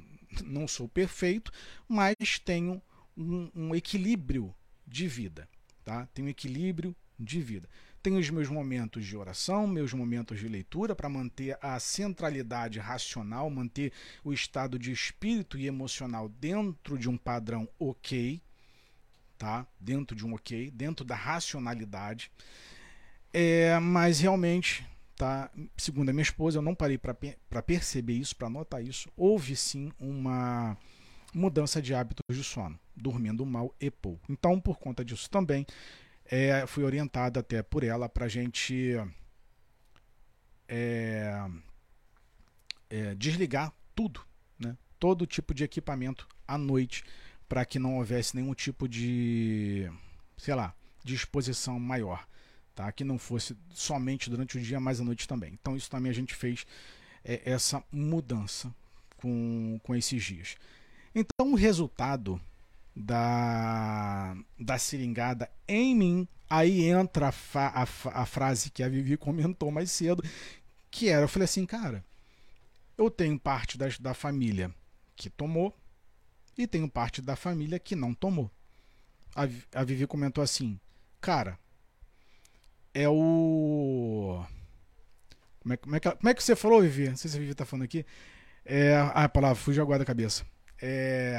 não sou perfeito, mas tenho um, um equilíbrio de vida, tá? Tenho equilíbrio de vida. Tenho os meus momentos de oração, meus momentos de leitura para manter a centralidade racional, manter o estado de espírito e emocional dentro de um padrão ok, tá? Dentro de um ok, dentro da racionalidade. É, mas realmente, tá? Segundo a minha esposa, eu não parei para perceber isso, para notar isso. Houve sim uma mudança de hábitos de sono, dormindo mal e pouco. Então, por conta disso também, é, fui orientada até por ela para a gente é, é, desligar tudo, né? todo tipo de equipamento à noite para que não houvesse nenhum tipo de, sei lá, exposição maior, tá? Que não fosse somente durante o dia, mas à noite também. Então isso também a gente fez é, essa mudança com, com esses dias. Então o resultado da, da seringada em mim, aí entra a, fa, a, a frase que a Vivi comentou mais cedo, que era, eu falei assim, cara, eu tenho parte das, da família que tomou, e tenho parte da família que não tomou. A, Vivi comentou assim: Cara, é o. Como é, como, é que, como é que você falou, Vivi? Não sei se a Vivi tá falando aqui. É, ah, a palavra, fugiu agora da cabeça. É.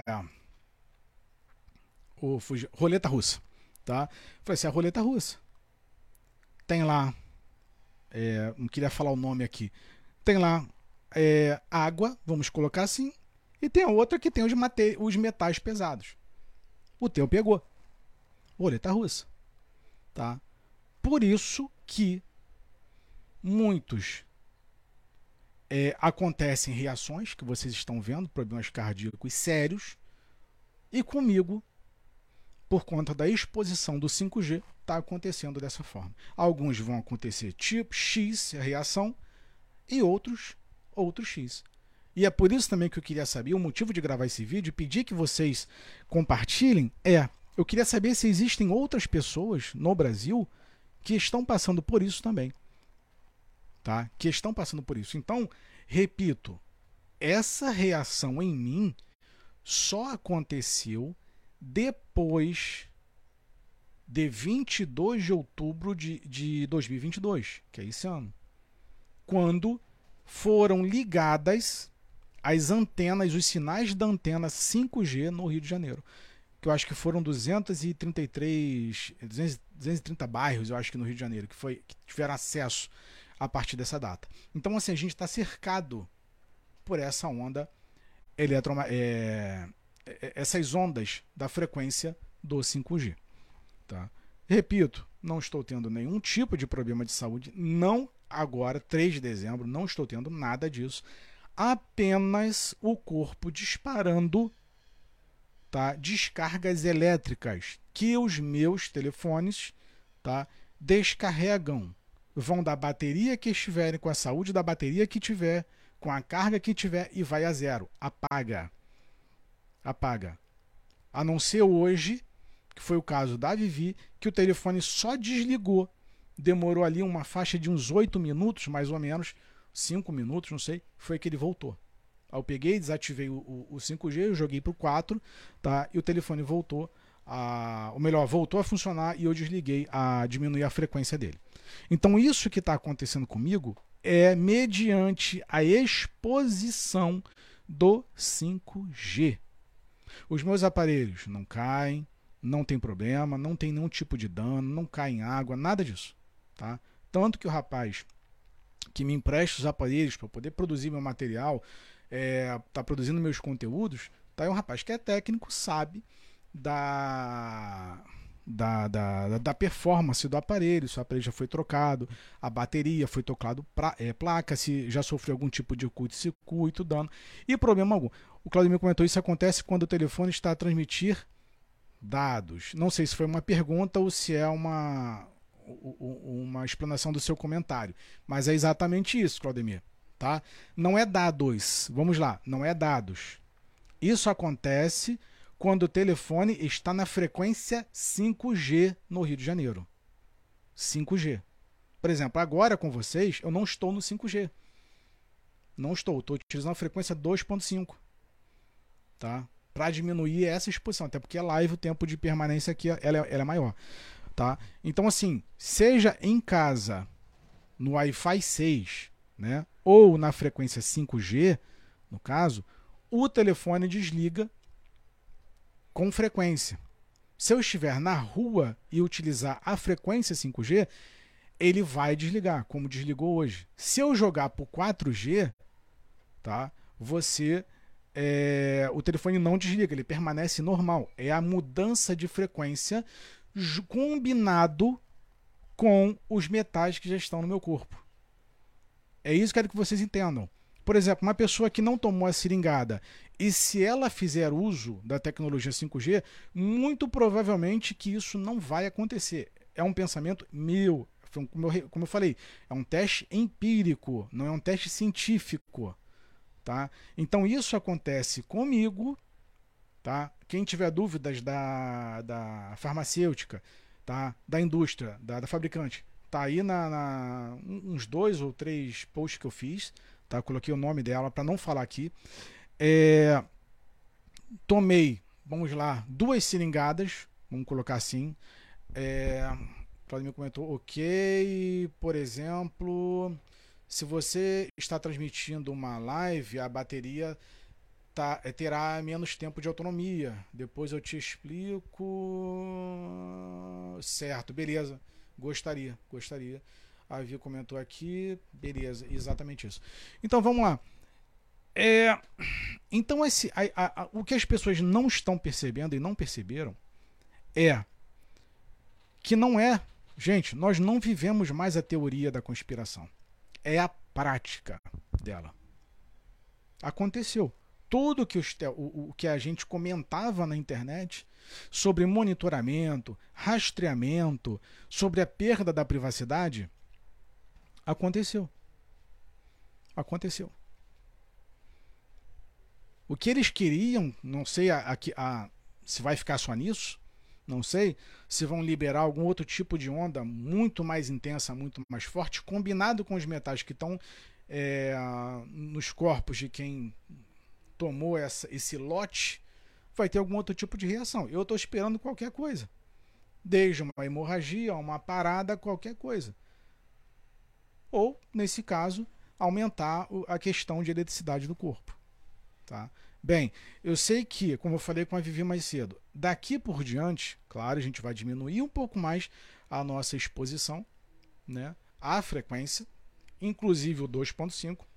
O, fugiu, roleta russa. Tá? Falei assim: a roleta russa. Tem lá. É, não queria falar o nome aqui. Tem lá é, água, vamos colocar assim, e tem a outra que tem os, mate... os metais pesados. O teu pegou. Roleta russa. Tá? Por isso que muitos é, acontecem reações que vocês estão vendo, problemas cardíacos sérios, e comigo, por conta da exposição do 5G, está acontecendo dessa forma. Alguns vão acontecer tipo X, a reação, e outros, outro X. E é por isso também que eu queria saber, o motivo de gravar esse vídeo e pedir que vocês compartilhem é, eu queria saber se existem outras pessoas no Brasil que estão passando por isso também. Tá? Que estão passando por isso. Então, repito, essa reação em mim só aconteceu depois de 22 de outubro de, de 2022, que é esse ano, quando foram ligadas as antenas, os sinais da antena 5G no Rio de Janeiro. Que eu acho que foram 233, 230 bairros, eu acho que no Rio de Janeiro, que, foi, que tiveram acesso a partir dessa data. Então, assim, a gente está cercado por essa onda eletro, é, essas ondas da frequência do 5G. Tá? Repito, não estou tendo nenhum tipo de problema de saúde, não agora, 3 de dezembro, não estou tendo nada disso. Apenas o corpo disparando tá? descargas elétricas que os meus telefones tá? descarregam. Vão da bateria que estiverem, com a saúde da bateria que tiver, com a carga que tiver e vai a zero. Apaga. Apaga. A não ser hoje, que foi o caso da Vivi, que o telefone só desligou. Demorou ali uma faixa de uns 8 minutos, mais ou menos, 5 minutos, não sei, foi que ele voltou. Aí eu peguei, desativei o, o, o 5G, eu joguei para o 4, tá? E o telefone voltou a, ou melhor, voltou a funcionar e eu desliguei a diminuir a frequência dele. Então isso que está acontecendo comigo é mediante a exposição do 5G. Os meus aparelhos não caem, não tem problema, não tem nenhum tipo de dano, não cai em água, nada disso. Tá? Tanto que o rapaz que me empresta os aparelhos para poder produzir meu material, é, tá produzindo meus conteúdos, tá? É um rapaz que é técnico, sabe da da, da, da performance do aparelho, se o aparelho já foi trocado, a bateria foi trocado pra, é, placa, se já sofreu algum tipo de curto-circuito, dano, e problema algum. O Claudio comentou isso acontece quando o telefone está a transmitir dados. Não sei se foi uma pergunta ou se é uma, uma explanação do seu comentário, mas é exatamente isso, Claudemir. Tá? Não é dados, vamos lá, não é dados. Isso acontece quando o telefone está na frequência 5G no Rio de Janeiro. 5G. Por exemplo, agora com vocês, eu não estou no 5G. Não estou, estou utilizando a frequência 2.5. Tá? Para diminuir essa exposição, até porque a live, o tempo de permanência aqui ela é, ela é maior. Tá? Então, assim, seja em casa, no Wi-Fi 6, né? ou na frequência 5G, no caso, o telefone desliga com frequência. Se eu estiver na rua e utilizar a frequência 5G, ele vai desligar, como desligou hoje. Se eu jogar por 4G, tá? Você é, o telefone não desliga, ele permanece normal. É a mudança de frequência combinado com os metais que já estão no meu corpo. É isso que eu quero que vocês entendam. Por exemplo, uma pessoa que não tomou a seringada e se ela fizer uso da tecnologia 5G, muito provavelmente que isso não vai acontecer. É um pensamento meu. Como eu, como eu falei, é um teste empírico, não é um teste científico. Tá? Então isso acontece comigo. Tá? Quem tiver dúvidas da, da farmacêutica, tá? da indústria, da, da fabricante, tá aí na, na, uns dois ou três posts que eu fiz. Tá? Coloquei o nome dela para não falar aqui. É, tomei, vamos lá, duas seringadas, vamos colocar assim. É, me comentou, ok, por exemplo, se você está transmitindo uma live, a bateria tá, é, terá menos tempo de autonomia. Depois eu te explico. Certo, beleza. Gostaria, gostaria. A Vi comentou aqui, beleza, exatamente isso. Então vamos lá. É, então, esse, a, a, o que as pessoas não estão percebendo e não perceberam é que não é. Gente, nós não vivemos mais a teoria da conspiração. É a prática dela. Aconteceu. Tudo que os, o, o que a gente comentava na internet sobre monitoramento, rastreamento, sobre a perda da privacidade, aconteceu. Aconteceu. O que eles queriam, não sei a, a, a, se vai ficar só nisso, não sei, se vão liberar algum outro tipo de onda muito mais intensa, muito mais forte, combinado com os metais que estão é, nos corpos de quem tomou essa, esse lote, vai ter algum outro tipo de reação. Eu estou esperando qualquer coisa. Desde uma hemorragia, uma parada, qualquer coisa. Ou, nesse caso, aumentar a questão de eletricidade do corpo. Tá? Bem, eu sei que, como eu falei com a Vivi mais cedo, daqui por diante, claro, a gente vai diminuir um pouco mais a nossa exposição, né, à frequência, inclusive o 2.5.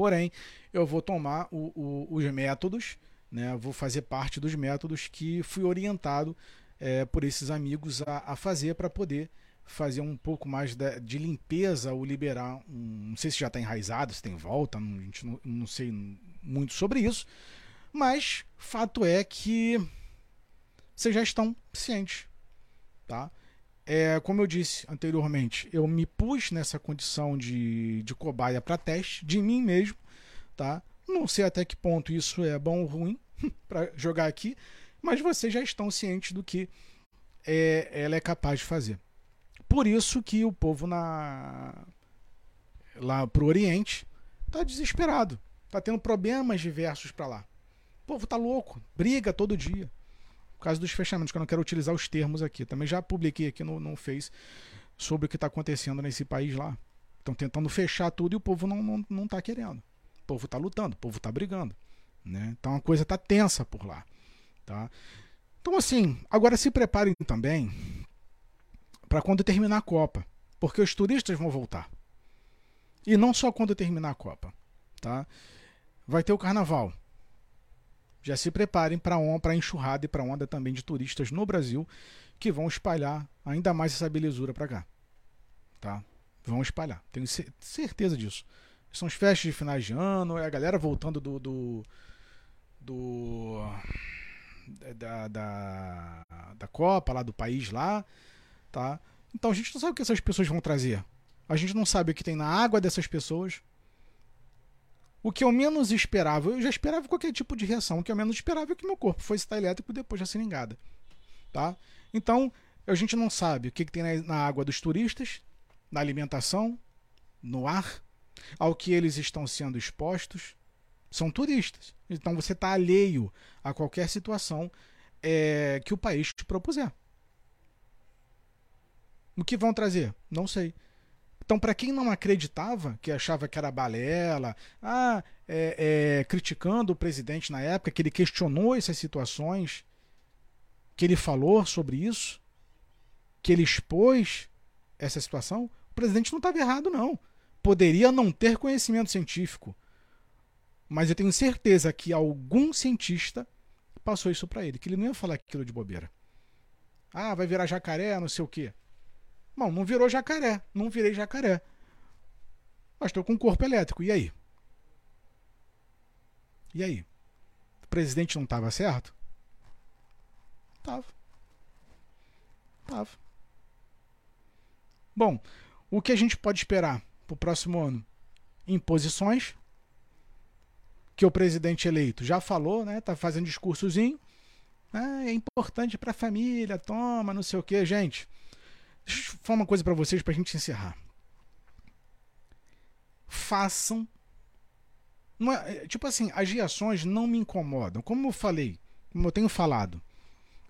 Porém, eu vou tomar o, o, os métodos né, vou fazer parte dos métodos que fui orientado é, por esses amigos a, a fazer para poder fazer um pouco mais de, de limpeza ou liberar um, não sei se já está enraizado, se tem volta, não, a gente não, não sei muito sobre isso, mas fato é que vocês já estão cientes, tá? É, como eu disse anteriormente, eu me pus nessa condição de, de cobaia para teste de mim mesmo, tá? Não sei até que ponto isso é bom ou ruim para jogar aqui, mas vocês já estão cientes do que é, ela é capaz de fazer. Por isso que o povo na lá pro Oriente tá desesperado, tá tendo problemas diversos para lá. O povo tá louco, briga todo dia. Por causa dos fechamentos, que eu não quero utilizar os termos aqui. Também já publiquei aqui no, no Face sobre o que está acontecendo nesse país lá. Estão tentando fechar tudo e o povo não, não, não tá querendo. O povo está lutando, o povo está brigando. Né? Então a coisa está tensa por lá. Tá? Então, assim, agora se preparem também para quando terminar a Copa. Porque os turistas vão voltar. E não só quando terminar a Copa. Tá? Vai ter o carnaval já se preparem para a enxurrada e para onda também de turistas no Brasil que vão espalhar ainda mais essa belezura para cá. Tá? Vão espalhar, tenho certeza disso. São as festas de finais de ano, é a galera voltando do. do, do da, da, da Copa, lá do país lá. Tá? Então a gente não sabe o que essas pessoas vão trazer. A gente não sabe o que tem na água dessas pessoas. O que eu menos esperava, eu já esperava qualquer tipo de reação, o que eu menos esperava é que meu corpo fosse estar elétrico depois da seringada. Tá? Então, a gente não sabe o que, que tem na, água dos turistas, na alimentação, no ar, ao que eles estão sendo expostos. São turistas. Então você está alheio a qualquer situação é, que o país te propuser. O que vão trazer? Não sei. Então, para quem não acreditava, que achava que era balela, ah, é, é, criticando o presidente na época, que ele questionou essas situações, que ele falou sobre isso, que ele expôs essa situação, o presidente não estava errado, não. Poderia não ter conhecimento científico, mas eu tenho certeza que algum cientista passou isso para ele, que ele não ia falar aquilo de bobeira. Ah, vai virar jacaré, não sei o quê. Bom, não virou jacaré. Não virei jacaré. Mas estou com corpo elétrico. E aí? E aí? O presidente não estava certo? Tava. Tava. Bom, o que a gente pode esperar para o próximo ano? Imposições, que o presidente eleito já falou, né? Tá fazendo discursozinho. Ah, é importante para a família, toma, não sei o que, gente. Deixa eu falar uma coisa para vocês para a gente encerrar. Façam. É, tipo assim, as reações não me incomodam. Como eu falei, como eu tenho falado,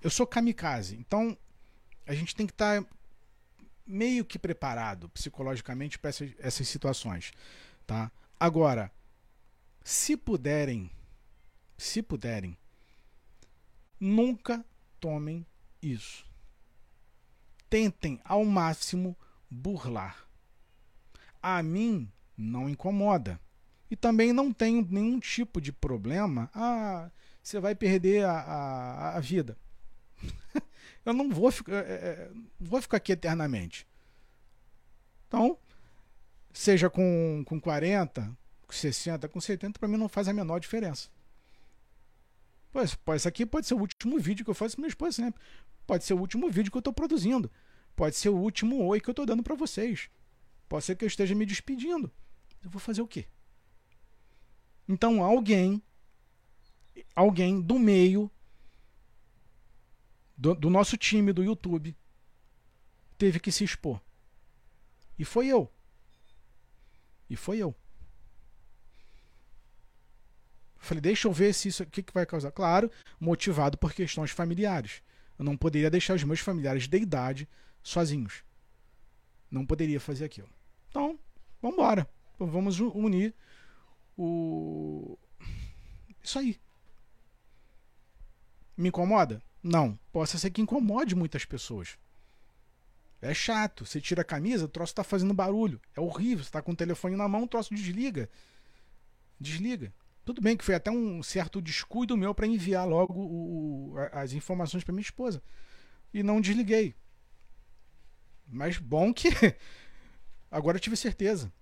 eu sou kamikaze. Então, a gente tem que estar tá meio que preparado psicologicamente para essas, essas situações. Tá? Agora, se puderem, se puderem, nunca tomem isso tentem ao máximo burlar. A mim não incomoda. E também não tenho nenhum tipo de problema. Ah, você vai perder a, a, a vida. Eu não vou ficar, é, é, vou ficar aqui eternamente. Então, seja com, com 40, com 60, com 70, para mim não faz a menor diferença. Pois, isso aqui pode ser o último vídeo que eu faço com minha esposa sempre. Pode ser o último vídeo que eu estou produzindo. Pode ser o último oi que eu estou dando para vocês. Pode ser que eu esteja me despedindo. Eu vou fazer o quê? Então alguém, alguém do meio do, do nosso time do YouTube teve que se expor. E foi eu. E foi eu. Falei, deixa eu ver se isso o que, que vai causar. Claro, motivado por questões familiares. Eu não poderia deixar os meus familiares de idade sozinhos. Não poderia fazer aquilo. Então, vamos embora. Vamos unir o. Isso aí. Me incomoda? Não. Possa ser que incomode muitas pessoas. É chato. Você tira a camisa, o troço está fazendo barulho. É horrível. Você está com o telefone na mão, o troço desliga. Desliga. Tudo bem que foi até um certo descuido meu para enviar logo o, as informações para minha esposa. E não desliguei. Mas bom que agora eu tive certeza.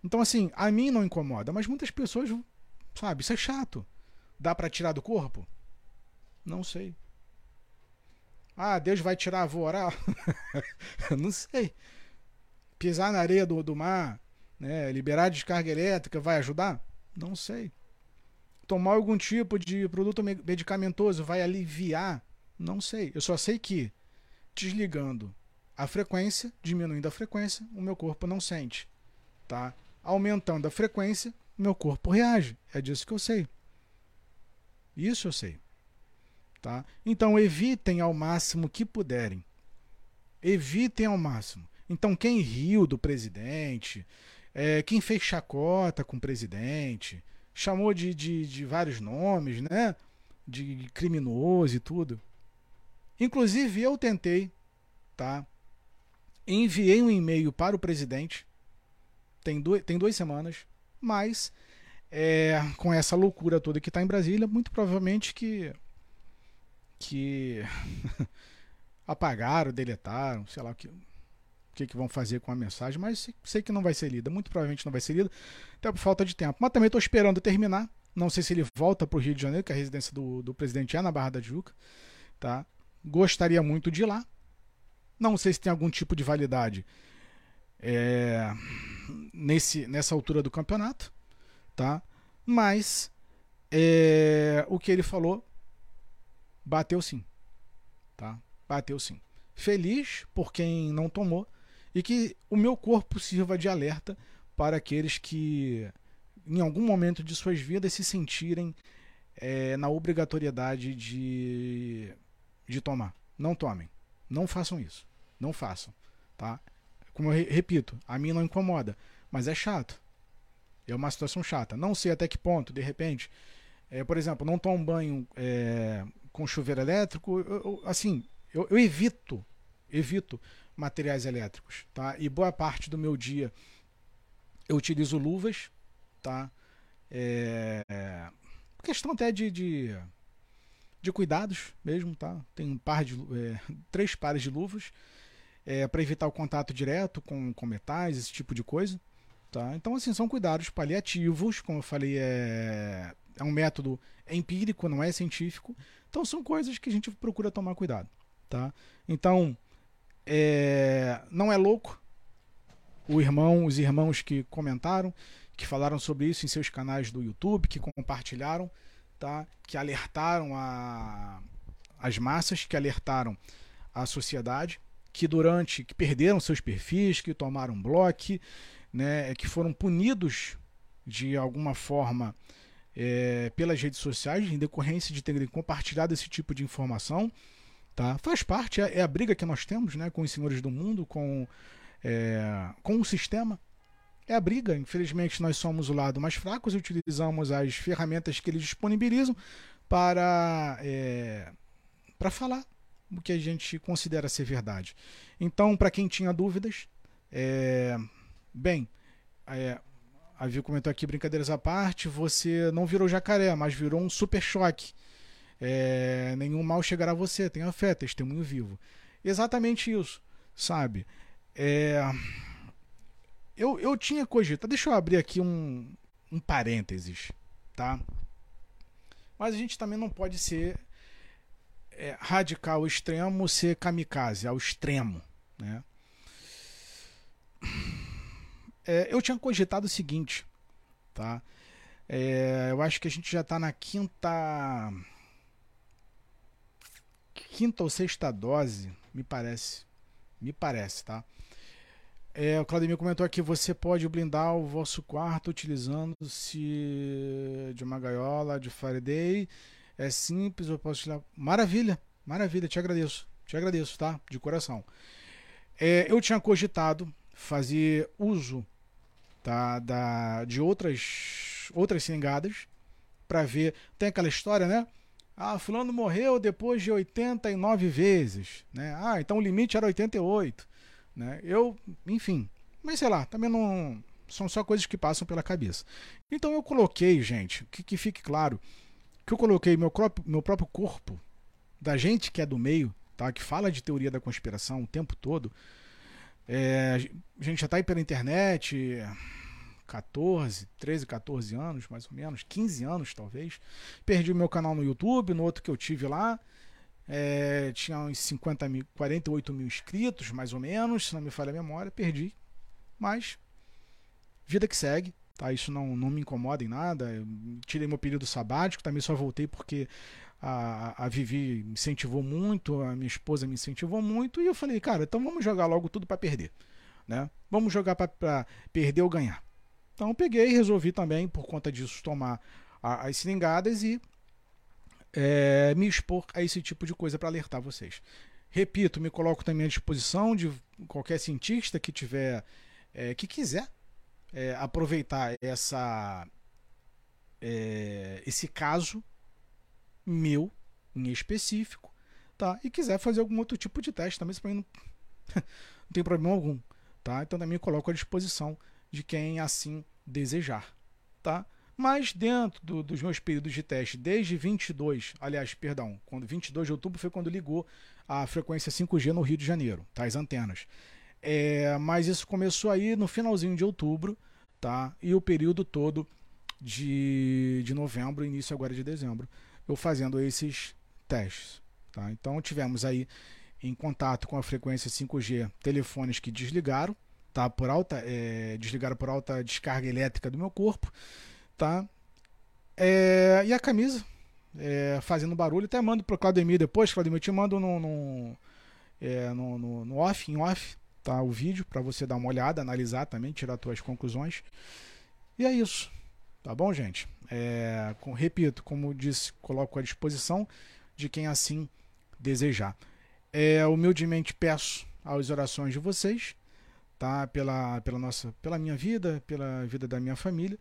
Então, assim, a mim não incomoda, mas muitas pessoas, sabe, isso é chato. Dá para tirar do corpo? Não sei. Ah, Deus vai tirar, vou orar? não sei. Pisar na areia do, do mar, né, liberar descarga elétrica, vai ajudar? Não sei. Tomar algum tipo de produto medicamentoso vai aliviar? Não sei. Eu só sei que desligando a frequência, diminuindo a frequência, o meu corpo não sente, tá? Aumentando a frequência, meu corpo reage. É disso que eu sei. Isso eu sei. Tá? Então evitem ao máximo que puderem. Evitem ao máximo. Então quem riu do presidente, é, quem fez chacota com o presidente, chamou de, de, de vários nomes, né? De criminoso e tudo. Inclusive eu tentei, tá? Enviei um e-mail para o presidente, tem, dois, tem duas semanas, mas é, com essa loucura toda que está em Brasília, muito provavelmente que que apagaram, deletaram, sei lá o que, o que, que vão fazer com a mensagem, mas sei que não vai ser lida, muito provavelmente não vai ser lida, até por falta de tempo. Mas também estou esperando terminar. Não sei se ele volta para o Rio de Janeiro, que a residência do, do presidente é na Barra da Tijuca. Tá? Gostaria muito de ir lá. Não sei se tem algum tipo de validade é, nesse, nessa altura do campeonato. Tá? Mas é, o que ele falou bateu sim. Tá? Bateu sim. Feliz por quem não tomou e que o meu corpo sirva de alerta para aqueles que, em algum momento de suas vidas, se sentirem é, na obrigatoriedade de, de tomar. Não tomem. Não façam isso. Não façam. Tá? Como eu repito, a mim não incomoda, mas é chato. É uma situação chata. Não sei até que ponto, de repente, é, por exemplo, não tomo banho é, com chuveiro elétrico. Eu, eu, assim, eu, eu evito, evito materiais elétricos, tá? E boa parte do meu dia eu utilizo luvas, tá? É, é, questão até de, de, de, cuidados mesmo, tá? Tem um par de é, três pares de luvas é, para evitar o contato direto com, com metais, esse tipo de coisa, tá? Então assim são cuidados paliativos, como eu falei é, é um método empírico, não é científico. Então são coisas que a gente procura tomar cuidado, tá? Então é, não é louco o irmão, os irmãos que comentaram, que falaram sobre isso em seus canais do YouTube, que compartilharam, tá? Que alertaram a, as massas, que alertaram a sociedade, que durante que perderam seus perfis, que tomaram bloco, né, que foram punidos de alguma forma é, pelas redes sociais em decorrência de terem compartilhado esse tipo de informação. Tá? Faz parte, é, é a briga que nós temos né, com os senhores do mundo, com, é, com o sistema. É a briga. Infelizmente, nós somos o lado mais fraco e utilizamos as ferramentas que eles disponibilizam para, é, para falar o que a gente considera ser verdade. Então, para quem tinha dúvidas, é, bem, é, a Viu comentou aqui, brincadeiras à parte, você não virou jacaré, mas virou um super choque. É, nenhum mal chegará a você, tenha fé, testemunho vivo. Exatamente isso, sabe? É, eu, eu tinha cogitado, deixa eu abrir aqui um, um parênteses, tá? Mas a gente também não pode ser é, radical ao extremo, ser kamikaze ao extremo, né? É, eu tinha cogitado o seguinte, tá? É, eu acho que a gente já está na quinta. Quinta ou sexta dose, me parece. Me parece, tá? É, o Claudemir comentou aqui: você pode blindar o vosso quarto utilizando-se de uma gaiola de Faraday. É simples, eu posso tirar. Maravilha, maravilha, te agradeço. Te agradeço, tá? De coração. É, eu tinha cogitado fazer uso tá, da, de outras, outras singadas para ver. Tem aquela história, né? Ah, fulano morreu depois de 89 vezes, né? Ah, então o limite era 88, né? Eu, enfim, mas sei lá, também não, São só coisas que passam pela cabeça. Então eu coloquei, gente, que, que fique claro, que eu coloquei meu, meu próprio corpo, da gente que é do meio, tá? que fala de teoria da conspiração o tempo todo. É, a gente já está aí pela internet, 14, 13, 14 anos, mais ou menos, 15 anos talvez. Perdi o meu canal no YouTube, no outro que eu tive lá. É, tinha uns 50 mil, 48 mil inscritos, mais ou menos, se não me falha a memória, perdi. Mas, vida que segue, tá? Isso não, não me incomoda em nada. Eu tirei meu período sabático, também só voltei porque a, a Vivi me incentivou muito, a minha esposa me incentivou muito, e eu falei, cara, então vamos jogar logo tudo para perder. Né? Vamos jogar para perder ou ganhar. Então peguei e resolvi também, por conta disso, tomar a, as seringadas e é, me expor a esse tipo de coisa para alertar vocês. Repito, me coloco também à disposição de qualquer cientista que tiver, é, que quiser é, aproveitar essa, é, esse caso meu em específico, tá? E quiser fazer algum outro tipo de teste também, isso para mim não, não tem problema algum, tá? Então também coloco à disposição de quem assim desejar, tá? Mas dentro do, dos meus períodos de teste, desde 22, aliás, perdão, quando 22 de outubro foi quando ligou a frequência 5G no Rio de Janeiro, tá? As antenas. É, mas isso começou aí no finalzinho de outubro, tá? E o período todo de, de novembro, início agora de dezembro, eu fazendo esses testes, tá? Então tivemos aí em contato com a frequência 5G telefones que desligaram, tá? Por alta, é, desligaram por alta descarga elétrica do meu corpo, tá? É, e a camisa é, fazendo barulho, até mando pro Claudemir depois, Claudemir, eu te mando no, no, no, no, no off, em off, tá? O vídeo para você dar uma olhada, analisar também, tirar suas conclusões. E é isso, tá bom, gente? É, com, repito, como disse, coloco à disposição de quem assim desejar. É, humildemente peço as orações de vocês tá? Pela, pela nossa, pela minha vida, pela vida da minha família,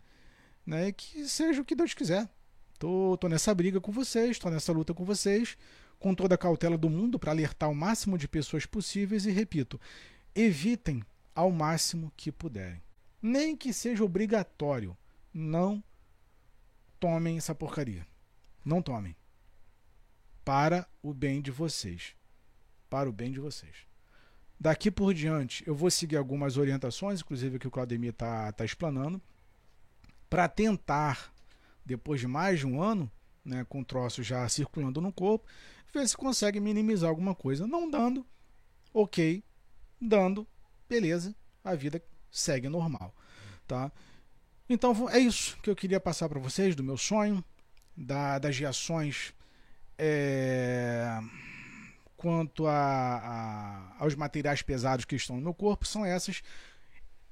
né? Que seja o que Deus quiser. Tô, tô nessa briga com vocês, tô nessa luta com vocês, com toda a cautela do mundo para alertar o máximo de pessoas possíveis e repito, evitem ao máximo que puderem. Nem que seja obrigatório, não tomem essa porcaria. Não tomem. Para o bem de vocês. Para o bem de vocês. Daqui por diante, eu vou seguir algumas orientações, inclusive que o Claudemir está tá explanando, para tentar, depois de mais de um ano, né, com troço já circulando no corpo, ver se consegue minimizar alguma coisa. Não dando, ok. Dando, beleza, a vida segue normal. Tá? Então é isso que eu queria passar para vocês do meu sonho, da, das reações. É quanto a, a, aos materiais pesados que estão no meu corpo são essas.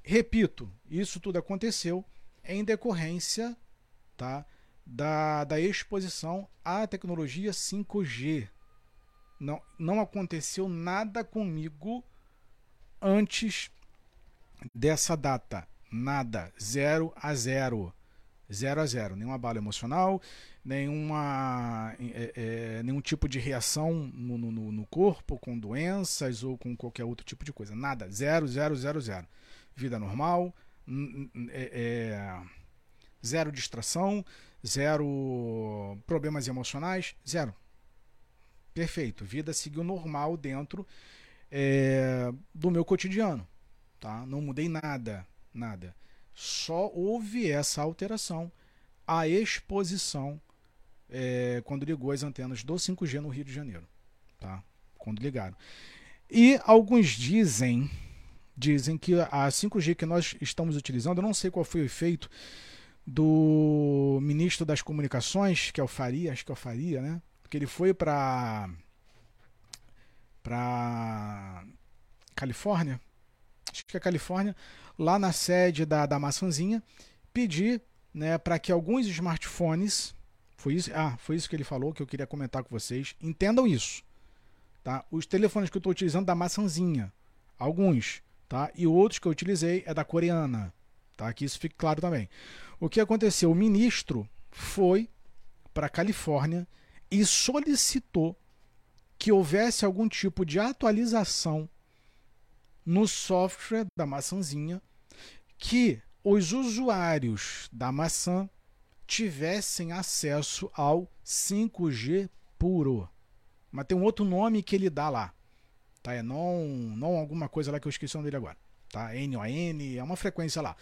Repito, isso tudo aconteceu em decorrência tá, da, da exposição à tecnologia 5G. Não, não aconteceu nada comigo antes dessa data. Nada. Zero a zero. Zero a zero. Nenhuma bala emocional, nenhuma, é, é, nenhum tipo de reação no, no, no, corpo, com doenças ou com qualquer outro tipo de coisa. Nada. Zero, zero, zero, zero. Vida normal, é, zero distração, zero problemas emocionais, zero. Perfeito. Vida seguiu normal dentro do meu cotidiano. Tá? Não mudei nada, nada. Só houve essa alteração, a exposição é, quando ligou as antenas do 5G no Rio de Janeiro. Tá? Quando ligaram. E alguns dizem dizem que a 5G que nós estamos utilizando, eu não sei qual foi o efeito do ministro das comunicações, que é o Faria, acho que é o Faria, né? Que ele foi para para Califórnia, acho que é Califórnia, lá na sede da, da maçãzinha, pedir né, para que alguns smartphones foi isso, ah, foi isso que ele falou que eu queria comentar com vocês. Entendam isso. Tá? Os telefones que eu estou utilizando da maçãzinha. Alguns. Tá? E outros que eu utilizei é da coreana. Tá? Que isso fique claro também. O que aconteceu? O ministro foi para a Califórnia e solicitou que houvesse algum tipo de atualização no software da maçãzinha que os usuários da maçã tivessem acesso ao 5G puro. Mas tem um outro nome que ele dá lá. Tá? É não, não alguma coisa lá que eu esqueci o nome dele agora. Tá? NON, é uma frequência lá.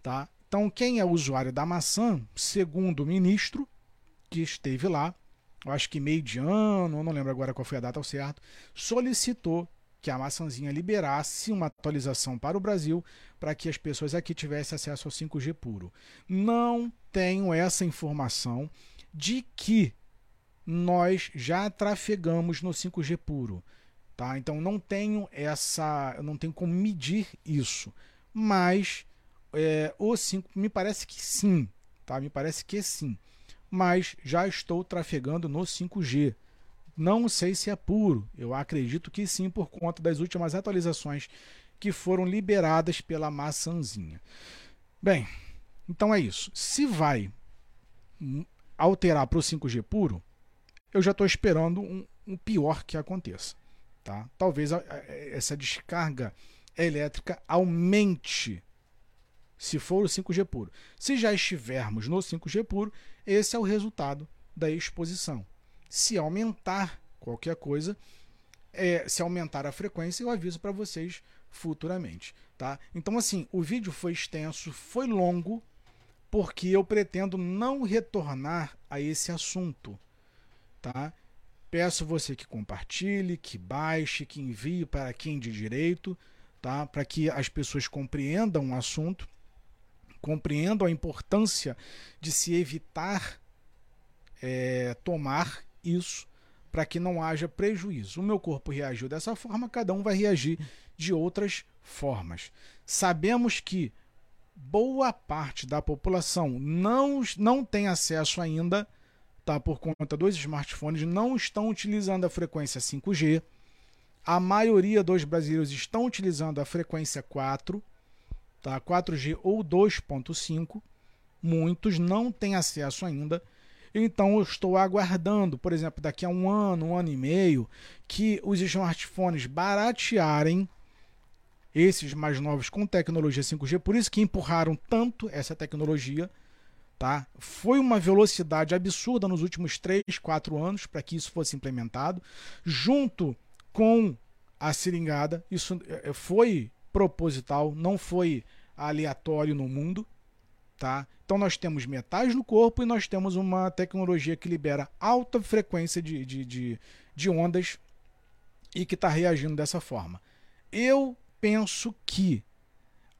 Tá? Então, quem é usuário da maçã, segundo o ministro que esteve lá, eu acho que meio de ano, não lembro agora qual foi a data ao certo, solicitou que a maçãzinha liberasse uma atualização para o Brasil para que as pessoas aqui tivessem acesso ao 5G puro. Não tenho essa informação de que nós já trafegamos no 5G puro. Tá? Então não tenho essa. não tenho como medir isso. Mas é, o 5 me parece que sim. Tá? Me parece que sim. Mas já estou trafegando no 5G. Não sei se é puro, eu acredito que sim, por conta das últimas atualizações que foram liberadas pela maçãzinha. Bem, então é isso. Se vai alterar para o 5G puro, eu já estou esperando um, um, pior que aconteça. Tá? Talvez a, a, essa descarga elétrica aumente se for o 5G puro. Se já estivermos no 5G puro, esse é o resultado da exposição. Se aumentar qualquer coisa, é, se aumentar a frequência, eu aviso para vocês futuramente, tá? Então assim, o vídeo foi extenso, foi longo, porque eu pretendo não retornar a esse assunto, tá? Peço você que compartilhe, que baixe, que envie para quem de direito, tá? Para que as pessoas compreendam o assunto, compreendam a importância de se evitar é, tomar isso para que não haja prejuízo. O meu corpo reagiu dessa forma, cada um vai reagir de outras formas. Sabemos que boa parte da população não, não tem acesso ainda, tá, por conta dos smartphones, não estão utilizando a frequência 5G. A maioria dos brasileiros estão utilizando a frequência 4, tá, 4G ou 2.5. Muitos não têm acesso ainda. Então eu estou aguardando, por exemplo, daqui a um ano, um ano e meio, que os smartphones baratearem esses mais novos com tecnologia 5G, por isso que empurraram tanto essa tecnologia. Tá? Foi uma velocidade absurda nos últimos 3, 4 anos para que isso fosse implementado, junto com a seringada. Isso é, foi proposital, não foi aleatório no mundo. Tá? Então nós temos metais no corpo e nós temos uma tecnologia que libera alta frequência de, de, de, de ondas e que está reagindo dessa forma. Eu penso que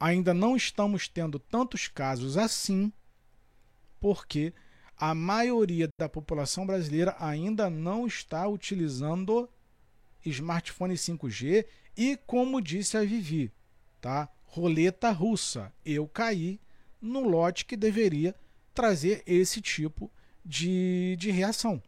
ainda não estamos tendo tantos casos assim, porque a maioria da população brasileira ainda não está utilizando smartphone 5G e, como disse a Vivi, tá? Roleta russa. Eu caí no lote que deveria trazer esse tipo de, de reação.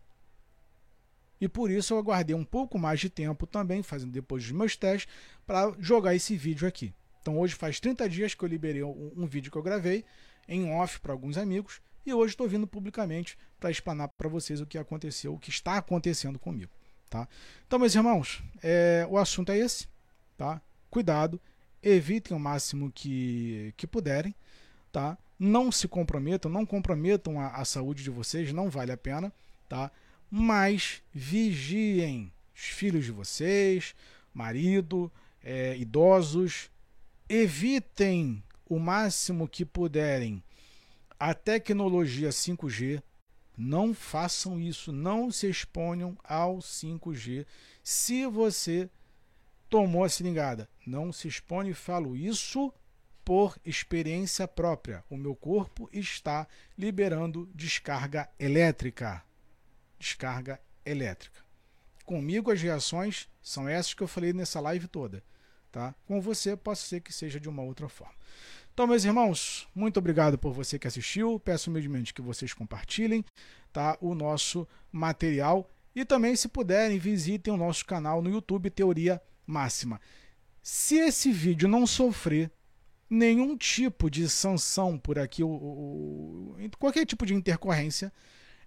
E por isso eu aguardei um pouco mais de tempo também, fazendo depois dos meus testes, para jogar esse vídeo aqui. Então hoje faz 30 dias que eu liberei um, um vídeo que eu gravei em off para alguns amigos e hoje estou vindo publicamente para explanar para vocês o que aconteceu, o que está acontecendo comigo. Tá? Então, meus irmãos, é, o assunto é esse. Tá? Cuidado, evitem o máximo que, que puderem tá? Não se comprometam, não comprometam a, a saúde de vocês, não vale a pena, tá? Mas vigiem os filhos de vocês, marido, é, idosos, evitem o máximo que puderem a tecnologia 5G. Não façam isso, não se exponham ao 5G. Se você tomou a seringada, não se expone, falo isso por experiência própria. O meu corpo está liberando descarga elétrica. Descarga elétrica. Comigo as reações são essas que eu falei nessa live toda, tá? Com você pode ser que seja de uma outra forma. Então, meus irmãos, muito obrigado por você que assistiu. Peço humildemente que vocês compartilhem, tá, o nosso material e também, se puderem, visitem o nosso canal no YouTube Teoria Máxima. Se esse vídeo não sofrer nenhum tipo de sanção por aqui, ou, ou, qualquer tipo de intercorrência,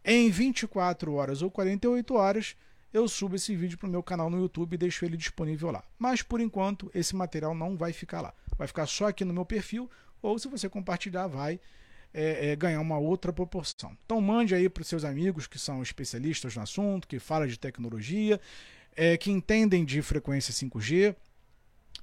em 24 horas ou 48 horas eu subo esse vídeo para o meu canal no YouTube e deixo ele disponível lá. Mas por enquanto esse material não vai ficar lá. Vai ficar só aqui no meu perfil ou se você compartilhar, vai é, é, ganhar uma outra proporção. Então mande aí para os seus amigos que são especialistas no assunto, que falam de tecnologia, é, que entendem de frequência 5G,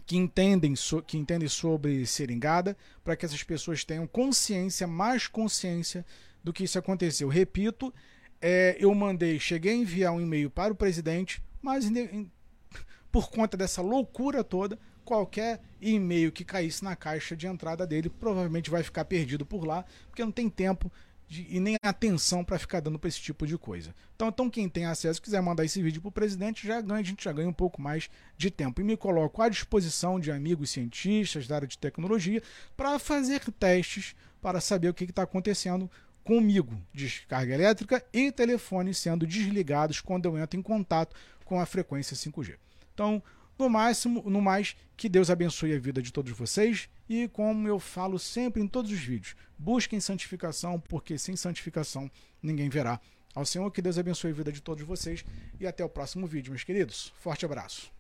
que entendem, so, que entendem sobre seringada, para que essas pessoas tenham consciência, mais consciência do que isso aconteceu. Repito, é, eu mandei, cheguei a enviar um e-mail para o presidente, mas em, por conta dessa loucura toda, qualquer e-mail que caísse na caixa de entrada dele provavelmente vai ficar perdido por lá, porque não tem tempo de, e nem atenção para ficar dando para esse tipo de coisa. Então, então, quem tem acesso, quiser mandar esse vídeo para o presidente, já ganha, a gente já ganha um pouco mais de tempo. E me coloco à disposição de amigos cientistas da área de tecnologia para fazer testes para saber o que está acontecendo comigo, descarga elétrica e telefone sendo desligados quando eu entro em contato com a frequência 5G. Então, no máximo, no mais, que Deus abençoe a vida de todos vocês e como eu falo sempre em todos os vídeos, busquem santificação, porque sem santificação ninguém verá ao Senhor. Que Deus abençoe a vida de todos vocês e até o próximo vídeo, meus queridos. Forte abraço.